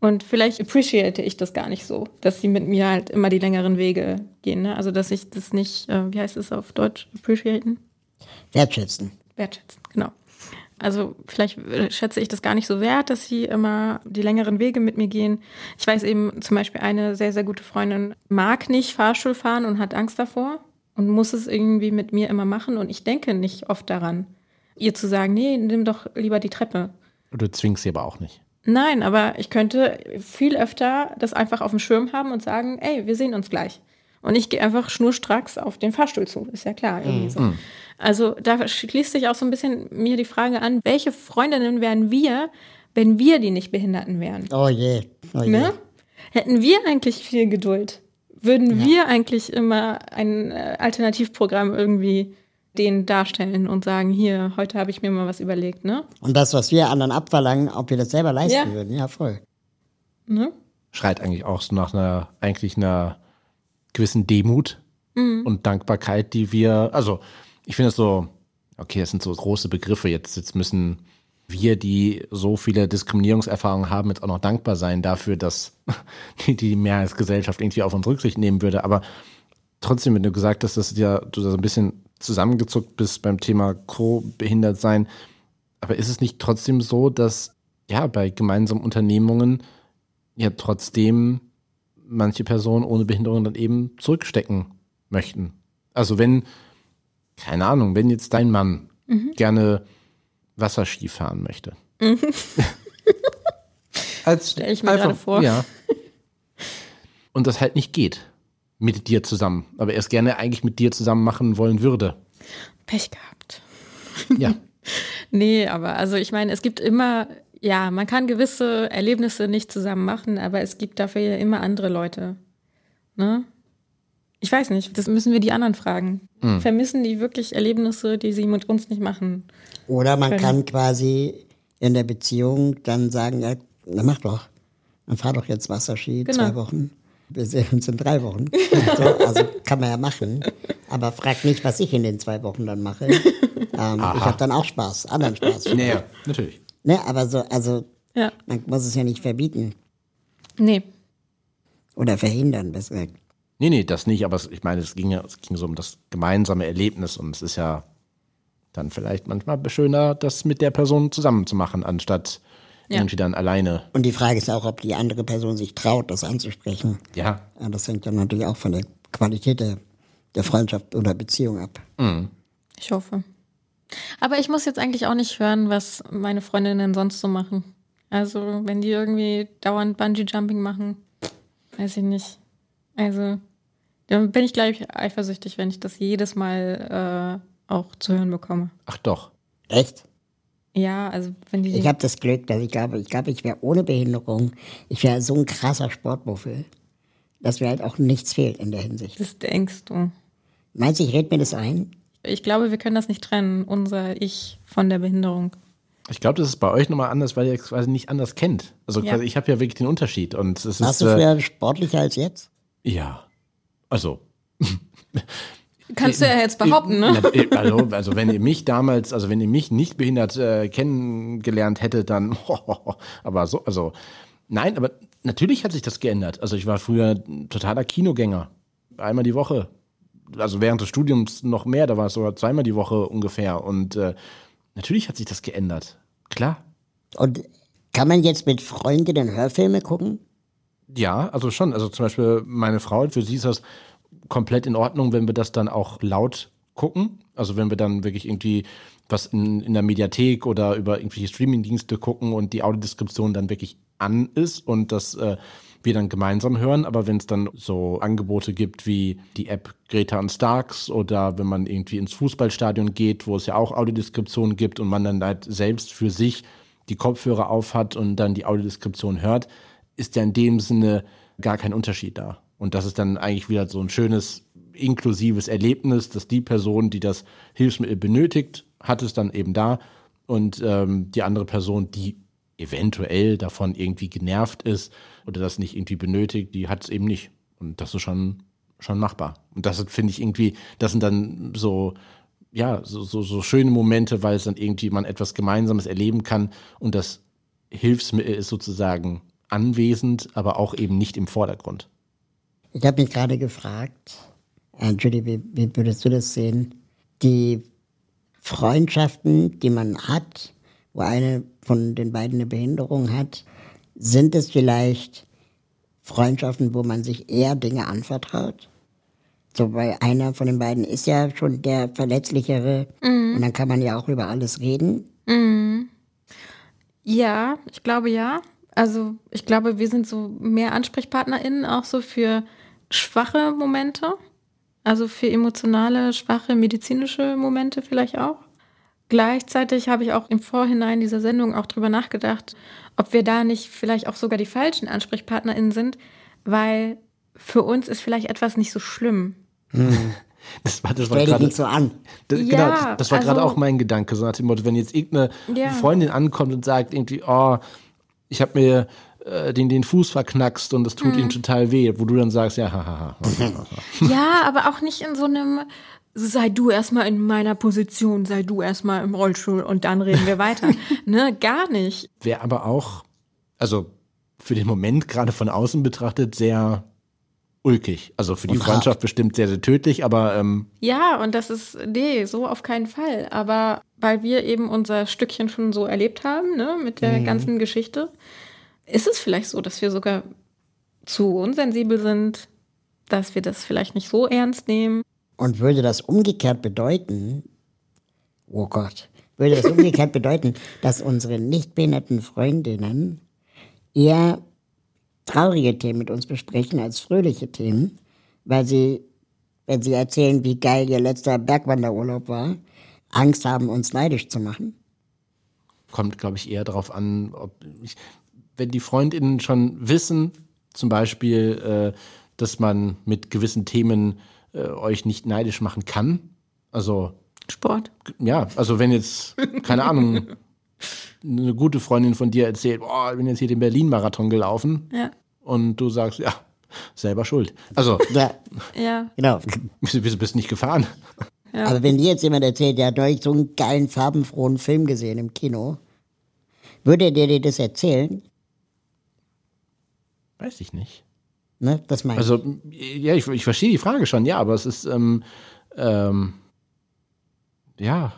Und vielleicht appreciate ich das gar nicht so, dass sie mit mir halt immer die längeren Wege gehen. Ne? Also, dass ich das nicht, äh, wie heißt es auf Deutsch, appreciaten? Wertschätzen. Wertschätzen, genau. Also vielleicht äh, schätze ich das gar nicht so wert, dass sie immer die längeren Wege mit mir gehen. Ich weiß eben zum Beispiel, eine sehr, sehr gute Freundin mag nicht Fahrstuhl fahren und hat Angst davor und muss es irgendwie mit mir immer machen. Und ich denke nicht oft daran, ihr zu sagen, nee, nimm doch lieber die Treppe. Du zwingst sie aber auch nicht. Nein, aber ich könnte viel öfter das einfach auf dem Schirm haben und sagen, ey, wir sehen uns gleich. Und ich gehe einfach schnurstracks auf den Fahrstuhl zu. Ist ja klar, irgendwie mhm. so. Also da schließt sich auch so ein bisschen mir die Frage an, welche Freundinnen wären wir, wenn wir die nicht Behinderten wären? Oh je. Oh je. Ne? Hätten wir eigentlich viel Geduld? Würden ja. wir eigentlich immer ein äh, Alternativprogramm irgendwie denen darstellen und sagen, hier, heute habe ich mir mal was überlegt, ne? Und das, was wir anderen abverlangen, ob wir das selber leisten ja. würden, ja voll. Ne? Schreit eigentlich auch so nach einer, eigentlich einer gewissen Demut mhm. und Dankbarkeit, die wir, also ich finde es so, okay, das sind so große Begriffe. Jetzt, jetzt müssen wir, die so viele Diskriminierungserfahrungen haben, jetzt auch noch dankbar sein dafür, dass die, die Mehrheitsgesellschaft irgendwie auf uns Rücksicht nehmen würde. Aber trotzdem, wenn du gesagt hast, dass ja, du da so ein bisschen zusammengezuckt bist beim Thema Co-behindert sein, aber ist es nicht trotzdem so, dass ja bei gemeinsamen Unternehmungen ja trotzdem manche Personen ohne Behinderung dann eben zurückstecken möchten? Also wenn keine Ahnung, wenn jetzt dein Mann mhm. gerne Wasserski fahren möchte. Mhm. Als Stell ich mir einfach, vor. Ja. Und das halt nicht geht mit dir zusammen, aber er es gerne eigentlich mit dir zusammen machen wollen würde. Pech gehabt. Ja. nee, aber also ich meine, es gibt immer, ja, man kann gewisse Erlebnisse nicht zusammen machen, aber es gibt dafür ja immer andere Leute. Ne? Ich weiß nicht, das müssen wir die anderen fragen. Mhm. Vermissen die wirklich Erlebnisse, die sie mit uns nicht machen? Oder man können. kann quasi in der Beziehung dann sagen, ja, na mach doch, dann fahr doch jetzt Wasserski genau. zwei Wochen. Wir sehen uns in drei Wochen. so, also kann man ja machen. Aber frag nicht, was ich in den zwei Wochen dann mache. Ähm, ich habe dann auch Spaß, anderen Spaß. Naja, natürlich. Ne, aber so, also ja. man muss es ja nicht verbieten. Nee. Oder verhindern, besser gesagt. Nee, nee, das nicht, aber ich meine, es ging ja es ging so um das gemeinsame Erlebnis und es ist ja dann vielleicht manchmal schöner, das mit der Person zusammen zu machen, anstatt Ja. irgendwie dann alleine. Und die Frage ist auch, ob die andere Person sich traut, das anzusprechen. Ja, Ja, das hängt dann natürlich auch von der Qualität der, der Freundschaft oder Beziehung ab. Ich hoffe. Aber ich muss jetzt eigentlich auch nicht hören, was meine Freundinnen sonst so machen. Also, wenn die irgendwie dauernd Bungee-Jumping machen, weiß ich nicht. Also, dann bin ich, glaube ich, eifersüchtig, wenn ich das jedes Mal äh, auch zu hören bekomme. ach doch. Echt? Ja, also, wenn die. Ich habe das Glück, dass ich glaube, ich glaube, ich wäre ohne Behinderung, ich wäre so ein krasser Sportmuffel, dass mir halt auch nichts fehlt in der Hinsicht. das denkst du. Meinst du, ich rede mir das ein? Ich glaube, wir können das nicht trennen, unser Ich von der Behinderung. Ich glaube, das ist bei euch nochmal anders, weil ihr es quasi nicht anders kennt. Also Ja. quasi, ich habe ja wirklich den Unterschied. Und es Warst ist. du Äh, früher sportlicher als jetzt? ja. Also, Kannst du ja jetzt behaupten, ne? Äh, Also, also wenn ihr mich damals, also wenn ihr mich nicht behindert äh, kennengelernt hättet, dann, aber so, also nein, aber natürlich hat sich das geändert. Also ich war früher ein totaler Kinogänger, einmal die Woche. Also während des Studiums noch mehr, da war es sogar zweimal die Woche ungefähr. Und äh, natürlich hat sich das geändert. Klar. Und kann man jetzt mit Freundinnen Hörfilme gucken? Ja, also schon. Also zum Beispiel meine Frau, für sie ist das komplett in Ordnung, wenn wir das dann auch laut gucken. Also wenn wir dann wirklich irgendwie was in, in der Mediathek oder über irgendwelche Streamingdienste gucken und die Audiodeskription dann wirklich an ist und das äh, wir dann gemeinsam hören. Aber wenn es dann so Angebote gibt wie die App Greta und Starks oder wenn man irgendwie ins Fußballstadion geht, wo es ja auch Audiodeskription gibt und man dann halt selbst für sich die Kopfhörer aufhat und dann die Audiodeskription hört, ist ja in dem Sinne gar kein Unterschied da. Und das ist dann eigentlich wieder so ein schönes, inklusives Erlebnis, dass die Person, die das Hilfsmittel benötigt, hat es dann eben da und ähm, die andere Person, die eventuell davon irgendwie genervt ist oder das nicht irgendwie benötigt, die hat es eben nicht. Und das ist schon, schon machbar. Und das finde ich irgendwie, das sind dann so, ja, so, so, so schöne Momente, weil es dann irgendwie man etwas Gemeinsames erleben kann und das Hilfsmittel ist sozusagen anwesend, aber auch eben nicht im Vordergrund. Ich habe mich gerade gefragt, äh, Judy, wie, wie würdest du das sehen? Die Freundschaften, die man hat, wo eine von den beiden eine Behinderung hat, sind es vielleicht Freundschaften, wo man sich eher Dinge anvertraut? So, weil einer von den beiden ist ja schon der Verletzlichere und dann kann man ja auch über alles reden. Ja, ich glaube ja. Also ich glaube, wir sind so mehr AnsprechpartnerInnen auch so für schwache Momente. Also für emotionale, schwache, medizinische Momente vielleicht auch. Gleichzeitig habe ich auch im Vorhinein dieser Sendung auch drüber nachgedacht, ob wir da nicht vielleicht auch sogar die falschen AnsprechpartnerInnen sind, weil für uns ist vielleicht etwas nicht so schlimm. Das war, das war gerade, so an. das, Ja, genau, das, war gerade also- auch mein Gedanke, so nach dem Motto, wenn jetzt irgendeine Ja. Freundin ankommt und sagt irgendwie, oh, ich habe mir äh, den, den Fuß verknackst und das tut Mhm. ihm total weh, wo du dann sagst, ja, hahaha. Ja, aber auch nicht in so einem, sei du erstmal in meiner Position, sei du erstmal im Rollstuhl und dann reden wir weiter. ne, gar nicht. Wäre aber auch, also für den Moment gerade von außen betrachtet, sehr ulkig. Also für die Und hart. Freundschaft bestimmt sehr, sehr tödlich, aber ähm, Ja, und das ist, nee, so auf keinen Fall. Aber weil wir eben unser Stückchen schon so erlebt haben, ne, mit der ganzen Geschichte, ist es vielleicht so, dass wir sogar zu unsensibel sind, dass wir das vielleicht nicht so ernst nehmen. Und würde das umgekehrt bedeuten, oh Gott, würde das umgekehrt bedeuten, dass unsere nicht behinderten Freundinnen eher traurige Themen mit uns besprechen als fröhliche Themen, weil sie, wenn sie erzählen, wie geil ihr letzter Bergwanderurlaub war, Angst haben, uns neidisch zu machen? kommt, glaube ich, eher darauf an, ob ich, wenn die Freundinnen schon wissen, zum Beispiel, äh, dass man mit gewissen Themen äh, euch nicht neidisch machen kann. Also Sport. ja, also wenn jetzt, keine Ahnung, eine gute Freundin von dir erzählt, boah, ich bin jetzt hier den Berlin-Marathon gelaufen Ja. und du sagst, ja, selber schuld. Also, Ja, Ja. genau. wieso bist du nicht gefahren? Aber wenn dir jetzt jemand erzählt, der hat neulich so einen geilen, farbenfrohen Film gesehen im Kino, würde der dir das erzählen? Weiß ich nicht. Ne? Das meine ich. Also, ja, ich, ich verstehe die Frage schon, ja, aber es ist, ähm, ähm, ja,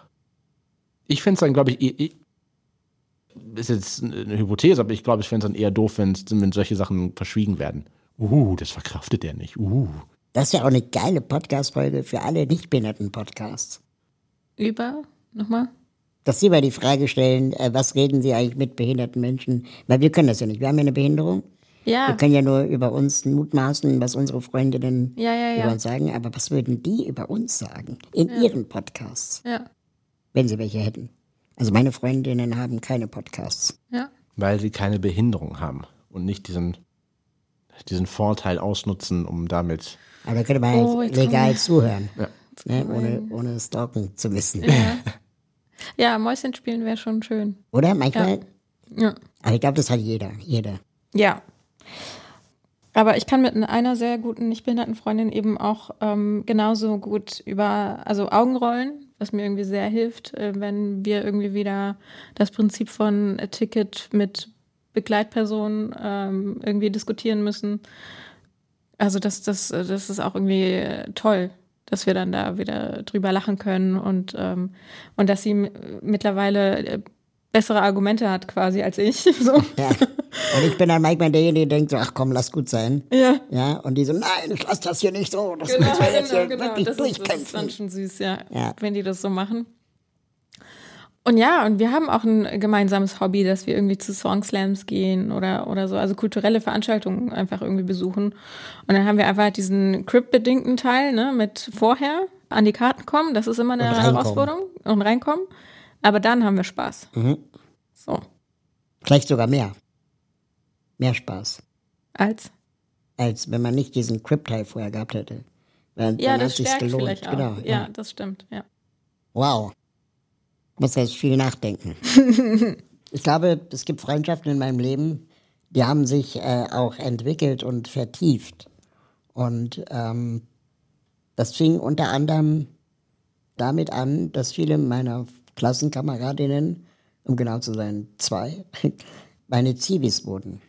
Ich fände es dann, glaube ich, eh, ist jetzt eine Hypothese, aber ich glaube, ich fände es dann eher doof, wenn wenn solche Sachen verschwiegen werden. Uh, das verkraftet er nicht. Uh. Das ist ja auch eine geile Podcast-Folge für alle nichtbehinderten Podcasts. Über, nochmal? Dass Sie mal die Frage stellen, äh, was reden Sie eigentlich mit behinderten Menschen? Weil wir können das ja nicht. Wir haben ja eine Behinderung. Ja. Wir können ja nur über uns mutmaßen, was unsere Freundinnen Ja, ja, ja. über uns sagen. Aber was würden die über uns sagen? In ihren Podcasts, Ja, wenn sie welche hätten. Also meine Freundinnen haben keine Podcasts. ja. Weil sie keine Behinderung haben und nicht diesen, diesen Vorteil ausnutzen, um damit. Aber da könnte man Oh, halt jetzt kommen legal zuhören. Ja. Ne, ohne, ohne stalken zu müssen. Ja, Mäuschen spielen wäre schon schön. Oder? Manchmal. Ja. Aber ich glaube, das hat jeder. Jeder. Ja. Aber ich kann mit einer sehr guten nichtbehinderten Freundin eben auch ähm, genauso gut über, also Augenrollen, was mir irgendwie sehr hilft, äh, wenn wir irgendwie wieder das Prinzip von Ticket mit Begleitpersonen ähm, irgendwie diskutieren müssen. Also das, das, das ist auch irgendwie toll, dass wir dann da wieder drüber lachen können und, ähm, und dass sie mittlerweile äh, bessere Argumente hat quasi als ich. So. Ja. Und ich bin dann manchmal derjenige, der denkt so, ach komm, lass gut sein. Ja. Ja, und die so, nein, ich lass das hier nicht so. Das Genau, müssen wir jetzt genau, hier genau. wirklich Das ist, das ist durchkämpfen. dann schon süß, ja, Ja. wenn die das so machen. Und ja, und wir haben auch ein gemeinsames Hobby, dass wir irgendwie zu Songslams gehen oder, oder so, also kulturelle Veranstaltungen einfach irgendwie besuchen. Und dann haben wir einfach diesen Crip-bedingten Teil, ne, mit vorher an die Karten kommen, das ist immer eine. Herausforderung und reinkommen. Aber dann haben wir Spaß. Mhm. So, Vielleicht sogar mehr. Mehr Spaß. als. Als wenn man nicht diesen Crip-Teil vorher gehabt hätte. Dann, Ja, dann das hat stärkt gelohnt. vielleicht auch. Genau, ja, das stimmt, ja. Wow. Muss jetzt viel nachdenken. ich glaube, es gibt Freundschaften in meinem Leben, die haben sich äh, auch entwickelt und vertieft. Und ähm, das fing unter anderem damit an, dass viele meiner Klassenkameradinnen, um genau zu sein, zwei, meine Zivis wurden.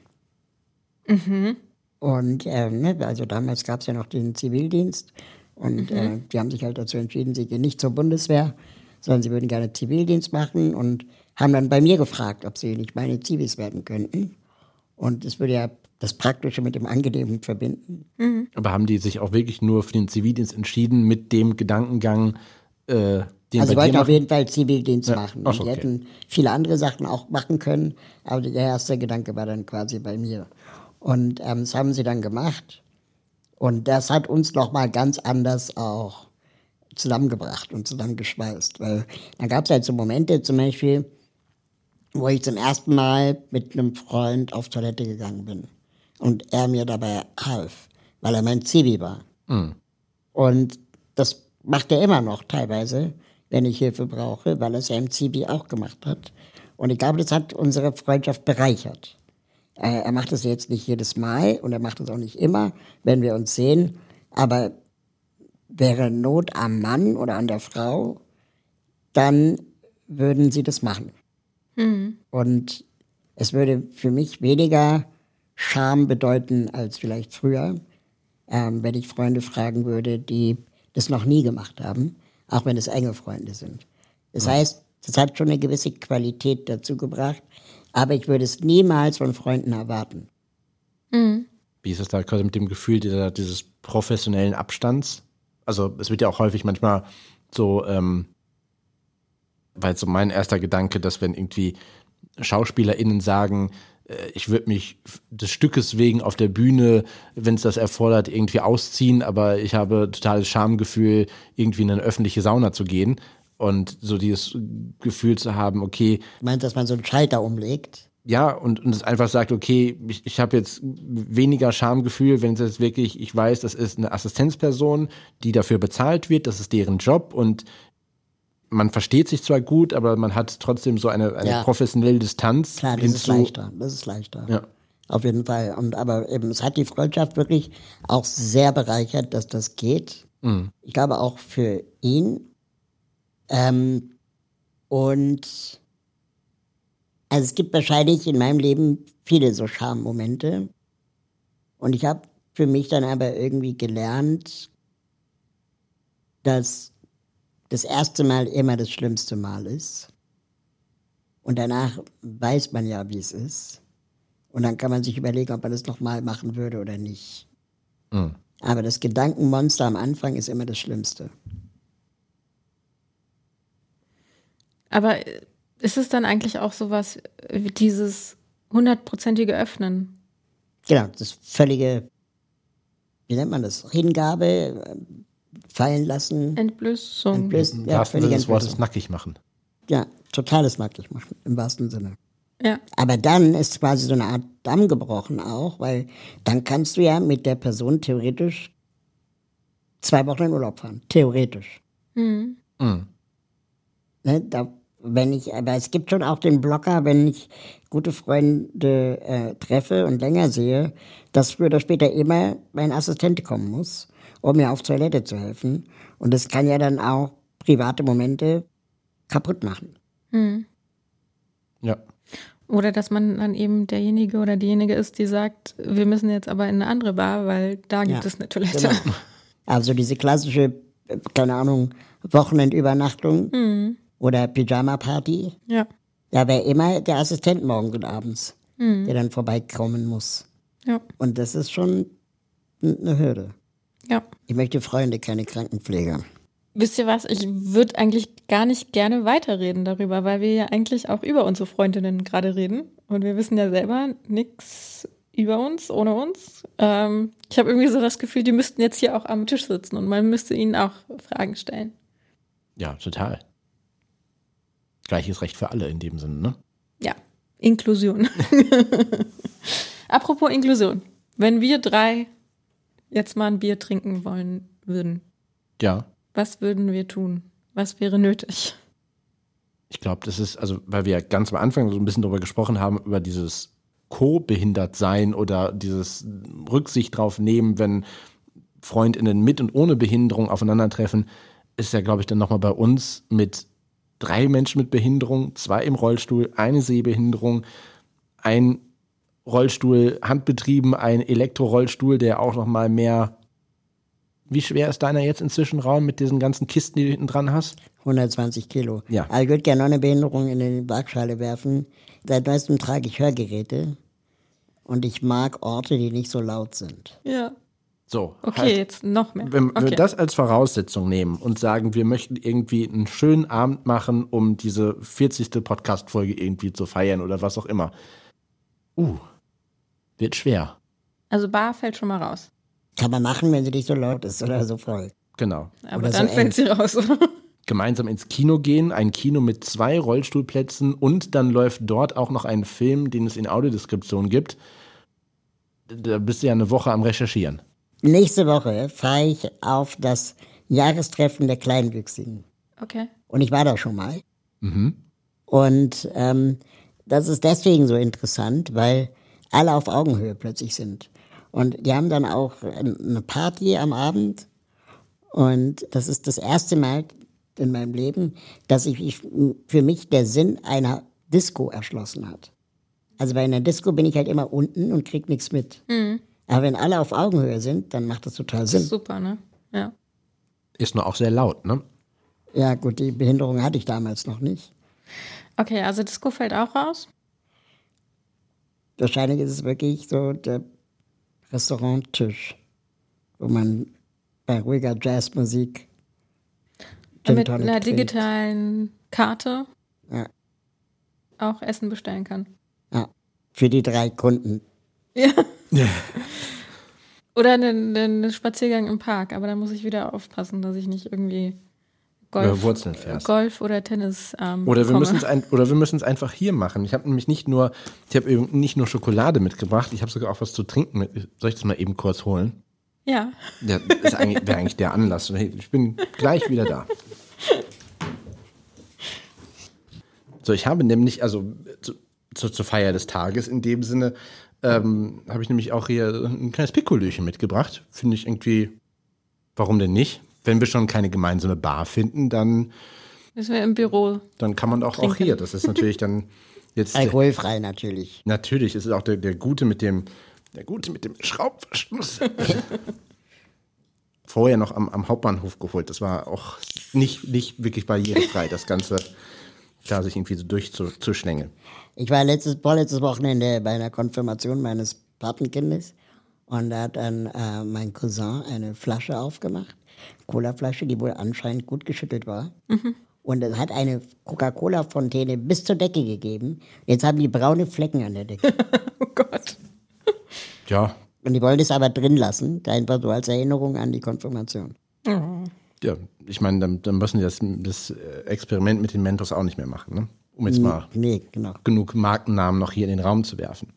Und ähm, ne, also damals gab es ja noch den Zivildienst und äh, die haben sich halt dazu entschieden, sie gehen nicht zur Bundeswehr, sondern sie würden gerne Zivildienst machen und haben dann bei mir gefragt, ob sie nicht meine Zivis werden könnten. Und es würde ja das Praktische mit dem Angenehmen verbinden. Aber haben die sich auch wirklich nur für den Zivildienst entschieden mit dem Gedankengang, äh, den Also wollten dir auf jeden Fall Zivildienst Ja. machen. Ach so, die okay. hätten viele andere Sachen auch machen können, aber der erste Gedanke war dann quasi bei mir. Und ähm, das haben sie dann gemacht. Und das hat uns nochmal ganz anders auch zusammengebracht und zusammengeschweißt. Weil dann gab es halt so Momente zum Beispiel, wo ich zum ersten Mal mit einem Freund auf Toilette gegangen bin. Und er mir dabei half, weil er mein Zivi war. Und das macht er immer noch teilweise, wenn ich Hilfe brauche, weil er es ja im Zivi auch gemacht hat. Und ich glaube, das hat unsere Freundschaft bereichert. Äh, er macht es jetzt nicht jedes Mal und er macht es auch nicht immer, wenn wir uns sehen. Aber wäre Not am Mann oder an der Frau, dann würden sie das machen. Und es würde für mich weniger Scham bedeuten als vielleicht früher, ähm, wenn ich Freunde fragen würde, die das noch nie gemacht haben, auch wenn es enge Freunde sind. Das heißt, das hat schon eine gewisse Qualität dazu gebracht, aber ich würde es niemals von Freunden erwarten. Wie ist es da quasi mit dem Gefühl dieser, dieses professionellen Abstands? Also es wird ja auch häufig manchmal so, ähm, weil so mein erster Gedanke, dass wenn irgendwie SchauspielerInnen sagen, ich würde mich des Stückes wegen auf der Bühne, wenn es das erfordert, irgendwie ausziehen, aber ich habe totales Schamgefühl, irgendwie in eine öffentliche Sauna zu gehen und so dieses Gefühl zu haben, okay, Ich meine, dass man so einen Schalter umlegt. ja, und, und es einfach sagt, okay, ich, ich habe jetzt weniger Schamgefühl, wenn es jetzt wirklich, ich weiß, das ist eine Assistenzperson, die dafür bezahlt wird, das ist deren Job und man versteht sich zwar gut, aber man hat trotzdem so eine, eine Ja. professionelle Distanz. Klar, das ist leichter. Das ist leichter. Ja. Auf jeden Fall. Und aber eben, es hat die Freundschaft wirklich auch sehr bereichert, dass das geht. Ich glaube auch für ihn. Ähm, und also es gibt wahrscheinlich in meinem Leben viele so Schammomente. Und ich habe für mich dann aber irgendwie gelernt, dass das erste Mal immer das schlimmste Mal ist. Und danach weiß man ja, wie es ist. Und dann kann man sich überlegen, ob man das nochmal machen würde oder nicht. Mhm. Aber das Gedankenmonster am Anfang ist immer das Schlimmste. Aber ist es dann eigentlich auch sowas wie dieses hundertprozentige Öffnen? Genau, das völlige, wie nennt man das? Hingabe, äh, fallen lassen. Entblößung. Entblößen, Im ja, wahrsten Sinne des Wortes nackig machen. Ja, totales Nackig machen, im wahrsten Sinne. Ja. Aber dann ist quasi so eine Art Damm gebrochen auch, weil dann kannst du ja mit der Person theoretisch zwei Wochen in Urlaub fahren. Theoretisch. Mhm. Mhm. Ne, da, wenn ich, aber es gibt schon auch den Blocker, wenn ich gute Freunde äh, treffe und länger sehe, dass früher oder später immer mein Assistent kommen muss, um mir auf Toilette zu helfen. Und das kann ja dann auch private Momente kaputt machen. Mhm. Ja. Oder dass man dann eben derjenige oder diejenige ist, die sagt, wir müssen jetzt aber in eine andere Bar, weil da gibt Ja, es eine Toilette. Genau. Also diese klassische, keine Ahnung, Wochenendübernachtung oder Pyjama-Party. Ja. Da wäre immer der Assistent morgens und abends, der dann vorbeikommen muss. Ja. Und das ist schon eine Hürde. Ja. Ich möchte Freunde, keine Krankenpfleger. Wisst ihr was? Ich würde eigentlich gar nicht gerne weiterreden darüber, weil wir ja eigentlich auch über unsere Freundinnen gerade reden. Und wir wissen ja selber nichts über uns, ohne uns. Ähm, ich habe irgendwie so das Gefühl, die müssten jetzt hier auch am Tisch sitzen und man müsste ihnen auch Fragen stellen. Ja, total. Gleiches Recht für alle in dem Sinne, ne? Ja, Inklusion. Apropos Inklusion. Wenn wir drei jetzt mal ein Bier trinken wollen würden, Ja. was würden wir tun? Was wäre nötig? Ich glaube, das ist, also, weil wir ganz am Anfang so ein bisschen darüber gesprochen haben, über dieses Co-behindert sein oder dieses Rücksicht drauf nehmen, wenn FreundInnen mit und ohne Behinderung aufeinandertreffen, ist ja, glaube ich, dann nochmal bei uns mit drei Menschen mit Behinderung, zwei im Rollstuhl, eine Sehbehinderung, ein Rollstuhl handbetrieben, ein Elektrorollstuhl, der auch nochmal mehr. Wie schwer ist deiner jetzt inzwischen Raum mit diesen ganzen Kisten, die du hinten dran hast? 120 Kilo. Ja. Aber ich würde gerne noch eine Behinderung in die Waagschale werfen. Seit neuestem trage ich Hörgeräte. Und ich mag Orte, die nicht so laut sind. Ja. So. Okay, heißt, jetzt noch mehr. Wenn okay. wir das als Voraussetzung nehmen und sagen, wir möchten irgendwie einen schönen Abend machen, um diese 40. Podcast-Folge irgendwie zu feiern oder was auch immer. Uh, wird schwer. also Bar fällt schon mal raus. Kann man machen, wenn sie nicht so laut ist oder so voll. Genau. Aber Oder so dann eng. fällt sie raus. Gemeinsam ins Kino gehen, ein Kino mit zwei Rollstuhlplätzen und dann läuft dort auch noch ein Film, den es in Audiodeskription gibt. Da bist du ja eine Woche am Recherchieren. Nächste Woche fahre ich auf das Jahrestreffen der Kleinwüchsigen. okay. Und ich war da schon mal. Mhm. Und ähm, das ist deswegen so interessant, weil alle auf Augenhöhe plötzlich sind. Und die haben dann auch ähm, eine Party am Abend. Und das ist das erste Mal in meinem Leben, dass sich ich, für mich der Sinn einer Disco erschlossen hat. Also bei einer Disco bin ich halt immer unten und krieg nichts mit. Aber wenn alle auf Augenhöhe sind, dann macht das total Sinn. Super, ne? Ja. Ist nur auch sehr laut, ne? Ja gut, die Behinderung hatte ich damals noch nicht. Okay, also Disco fällt auch raus. Wahrscheinlich ist es wirklich so der Restauranttisch, wo man bei ruhiger Jazzmusik Gin mit Tonic einer trinkt. digitalen Karte Ja. auch Essen bestellen kann. Ja, für die drei Kunden. Ja. Oder einen, einen Spaziergang im Park, aber da muss ich wieder aufpassen, dass ich nicht irgendwie Golf, Wurzeln fährst. Golf oder Tennis ähm, Oder wir müssen es oder wir müssen es einfach hier machen. Ich habe nämlich nicht nur, ich habe eben nicht nur Schokolade mitgebracht, ich habe sogar auch was zu trinken mit. Soll ich das mal eben kurz holen? Ja, Ja, das eigentlich, wäre eigentlich der Anlass. Ich bin gleich wieder da. So, ich habe nämlich, also zu, zu, zur Feier des Tages in dem Sinne, ähm, habe ich nämlich auch hier ein kleines Pikolöchen mitgebracht. Finde ich irgendwie, warum denn nicht? Wenn wir schon keine gemeinsame Bar finden, dann, müssen wir im Büro. dann kann man auch, auch hier. Das ist natürlich dann jetzt. Alkoholfrei natürlich. Natürlich, es ist auch der, der Gute mit dem, der Gute mit dem Schraubverschluss. Vorher noch am, am Hauptbahnhof geholt. Das war auch nicht, nicht wirklich barrierefrei, das ganze, da sich irgendwie so durchzuschlängeln. Ich war letztes, vorletztes Wochenende bei einer Konfirmation meines Patenkindes und da hat dann äh, mein Cousin eine Flasche aufgemacht, Colaflasche, die wohl anscheinend gut geschüttelt war. Mhm. Und es hat eine Coca-Cola-Fontäne bis zur Decke gegeben. Jetzt haben die braune Flecken an der Decke. oh Gott. Ja. Und die wollen das aber drin lassen, einfach so als Erinnerung an die Konfirmation. Oh. Ja, ich meine, dann, dann müssen die das, das Experiment mit den Mentos auch nicht mehr machen, ne? um jetzt mal nee, genau. genug Markennamen noch hier in den Raum zu werfen.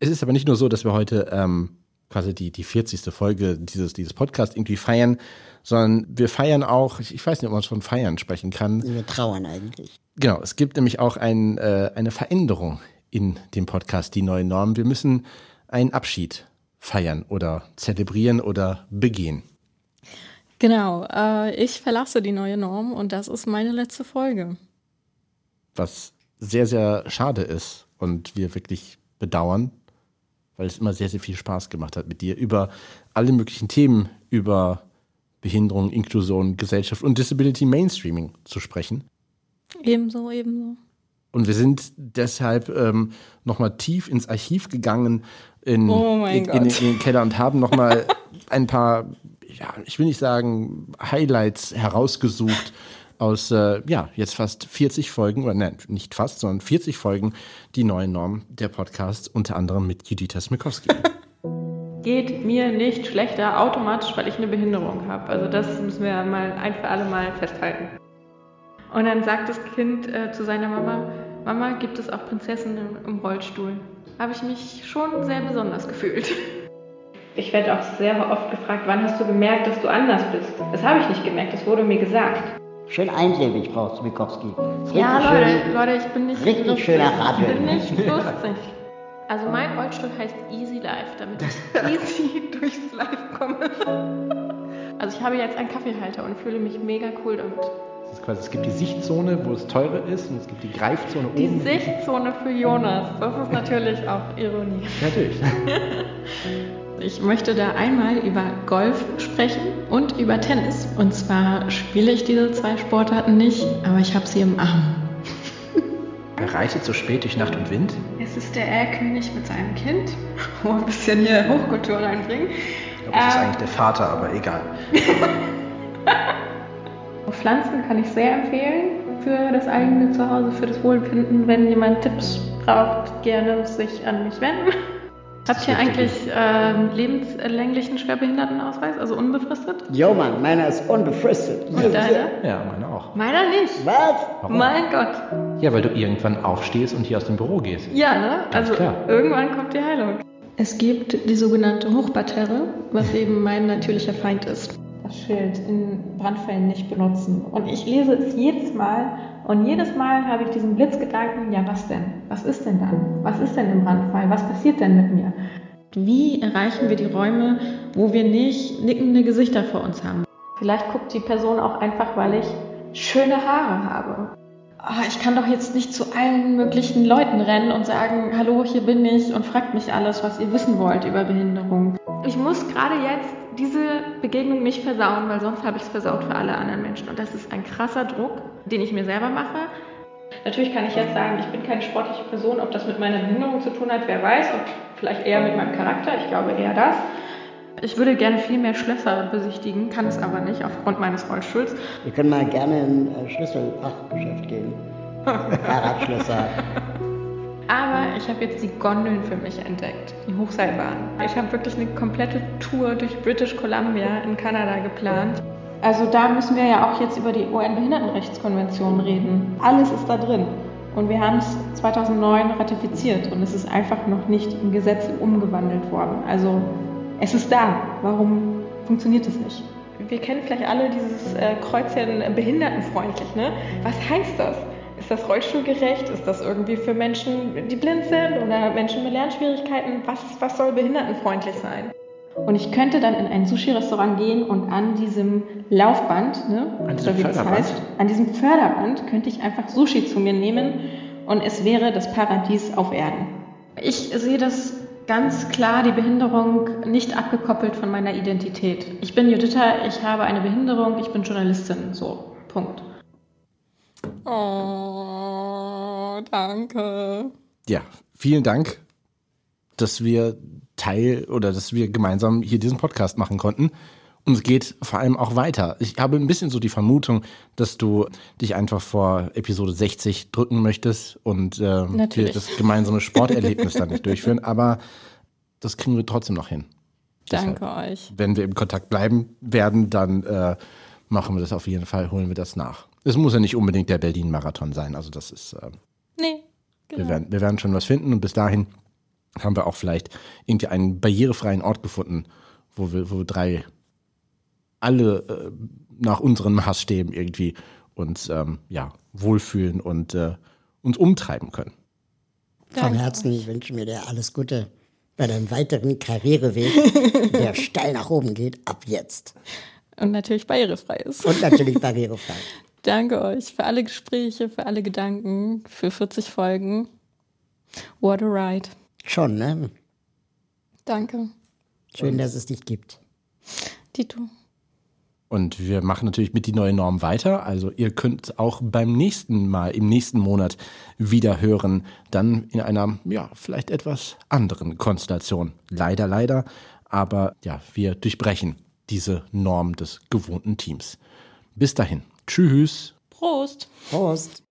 Es ist aber nicht nur so, dass wir heute ähm, quasi die, die 40. Folge dieses, dieses Podcasts irgendwie feiern, sondern wir feiern auch, ich, ich weiß nicht, ob man von feiern sprechen kann. Wir trauern eigentlich. Genau, es gibt nämlich auch ein, äh, eine Veränderung in dem Podcast, die neuen Normen. Wir müssen einen Abschied feiern oder zelebrieren oder begehen. Genau, äh, ich verlasse die neue Norm und das ist meine letzte Folge. Was sehr, sehr schade ist und wir wirklich bedauern, weil es immer sehr, sehr viel Spaß gemacht hat mit dir, über alle möglichen Themen, über Behinderung, Inklusion, Gesellschaft und Disability Mainstreaming zu sprechen. Ebenso, ebenso. Und wir sind deshalb ähm, nochmal tief ins Archiv gegangen, in, oh in, in, in, den Keller und haben nochmal ein paar, ja, ich will nicht sagen, Highlights herausgesucht aus, äh, ja, jetzt fast 40 Folgen, oder nein, nicht fast, sondern 40 Folgen, die neuen Normen der Podcasts, unter anderem mit Judita Smikowski. Geht mir nicht schlechter automatisch, weil ich eine Behinderung habe. Also das müssen wir mal ein für alle Mal festhalten. Und dann sagt das Kind äh, zu seiner Mama, Mama, gibt es auch Prinzessinnen im, Rollstuhl? Habe ich mich schon sehr besonders gefühlt. Ich werde auch sehr oft gefragt, wann hast du gemerkt, dass du anders bist? Das habe ich nicht gemerkt, das wurde mir gesagt. Schön einsilbig, Frau Zwikowski. Ja, Leute, schön, Leute, ich bin nicht richtig lustig. schöner Radio. Ich bin nicht lustig. Also mein Rollstuhl heißt Easy Life, damit ich easy durchs Life komme. Also ich habe jetzt einen Kaffeehalter und fühle mich mega cool damit. Das ist quasi, es gibt die Sichtzone, wo es teurer ist, und es gibt die Greifzone die oben. Die Sichtzone für Jonas, das ist natürlich auch Ironie. Natürlich. Ich möchte da einmal über Golf sprechen und über Tennis. Und zwar spiele ich diese zwei Sportarten nicht, aber ich habe sie im Arm. Wer reitet so spät durch Nacht und Wind? Es ist der Erlkönig mit seinem Kind. Wo ein bisschen hier Hochkultur reinbringen. Ich glaube, das ähm, ist eigentlich der Vater, aber egal. Pflanzen kann ich sehr empfehlen für das eigene Zuhause, für das Wohlbefinden. Wenn jemand Tipps braucht, gerne sich an mich wenden. Habt ihr eigentlich äh, lebenslänglichen Schwerbehindertenausweis, also unbefristet? Jo, Mann, meiner ist unbefristet. Und deiner? Ja, meiner auch. Meiner nicht. Was? Warum? Mein Gott. Ja, weil du irgendwann aufstehst und hier aus dem Büro gehst. Ja, ne? Ganz also klar. irgendwann kommt die Heilung. Es gibt die sogenannte Hochparterre, was eben mein natürlicher Feind ist. Das Schild in Brandfällen nicht benutzen. Und ich lese es jedes Mal und jedes Mal habe ich diesen Blitzgedanken, ja was denn? Was ist denn dann? Was ist denn im Brandfall? Was passiert denn mit mir? Wie erreichen wir die Räume, wo wir nicht nickende Gesichter vor uns haben? Vielleicht guckt die Person auch einfach, weil ich schöne Haare habe. Oh, ich kann doch jetzt nicht zu allen möglichen Leuten rennen und sagen, hallo, hier bin ich und fragt mich alles, was ihr wissen wollt über Behinderung. Ich muss gerade jetzt diese Begegnung nicht versauen, weil sonst habe ich es versaut für alle anderen Menschen. Und das ist ein krasser Druck, den ich mir selber mache. Natürlich kann ich jetzt sagen, ich bin keine sportliche Person. Ob das mit meiner Behinderung zu tun hat, wer weiß. Und vielleicht eher mit meinem Charakter. Ich glaube eher das. Ich würde gerne viel mehr Schlösser besichtigen, kann es aber nicht aufgrund meines Rollstuhls. Wir können mal gerne in ein Schlüsselfachgeschäft gehen. Fahrradschlösser. Aber ich habe jetzt die Gondeln für mich entdeckt, die Hochseilbahn. Ich habe wirklich eine komplette Tour durch British Columbia in Kanada geplant. Also da müssen wir ja auch jetzt über die UN-Behindertenrechtskonvention reden. Alles ist da drin. Und wir haben es 2009 ratifiziert und es ist einfach noch nicht in Gesetze umgewandelt worden. Also es ist da. Warum funktioniert es nicht? Wir kennen vielleicht alle dieses äh, Kreuzchen behindertenfreundlich. Ne? Was heißt das? Ist das rollstuhlgerecht? Ist das irgendwie für Menschen, die blind sind oder Menschen mit Lernschwierigkeiten? Was, was soll behindertenfreundlich sein? Und ich könnte dann in ein Sushi-Restaurant gehen und an diesem Laufband, ne, An diesem oder wie das Förderband? heißt, an diesem Förderband könnte ich einfach Sushi zu mir nehmen und es wäre das Paradies auf Erden. Ich sehe das ganz klar, die Behinderung nicht abgekoppelt von meiner Identität. Ich bin Juditha, ich habe eine Behinderung, ich bin Journalistin, so, Punkt. Oh, danke. Ja, vielen Dank, dass wir Teil oder dass wir gemeinsam hier diesen Podcast machen konnten. Und es geht vor allem auch weiter. Ich habe ein bisschen so die Vermutung, dass du dich einfach vor Episode 60 drücken möchtest und äh, wir das gemeinsame Sporterlebnis dann nicht durchführen. Aber das kriegen wir trotzdem noch hin. Danke euch. Wenn wir im Kontakt bleiben werden, dann äh, machen wir das auf jeden Fall, holen wir das nach. Es muss ja nicht unbedingt der Berlin-Marathon sein. Also das ist, äh, Nee. wir, Genau. werden, wir werden schon was finden und bis dahin haben wir auch vielleicht irgendwie einen barrierefreien Ort gefunden, wo wir, wo wir drei alle äh, nach unseren Maßstäben irgendwie uns ähm, ja, wohlfühlen und äh, uns umtreiben können. Von. Herzen, ich wünsche mir dir alles Gute bei deinem weiteren Karriereweg, der steil nach oben geht, ab jetzt. Und natürlich barrierefrei ist. Und natürlich barrierefrei. Danke euch für alle Gespräche, für alle Gedanken, für 40 Folgen. What a ride. Schon, ne? Danke. Schön, dass es dich gibt. Dito. Und wir machen natürlich mit die neue Norm weiter. Also ihr könnt auch beim nächsten Mal, im nächsten Monat wieder hören, dann in einer, ja, vielleicht etwas anderen Konstellation. Leider, leider. Aber ja, wir durchbrechen diese Norm des gewohnten Teams. Bis dahin. Tschüss. Prost. Prost.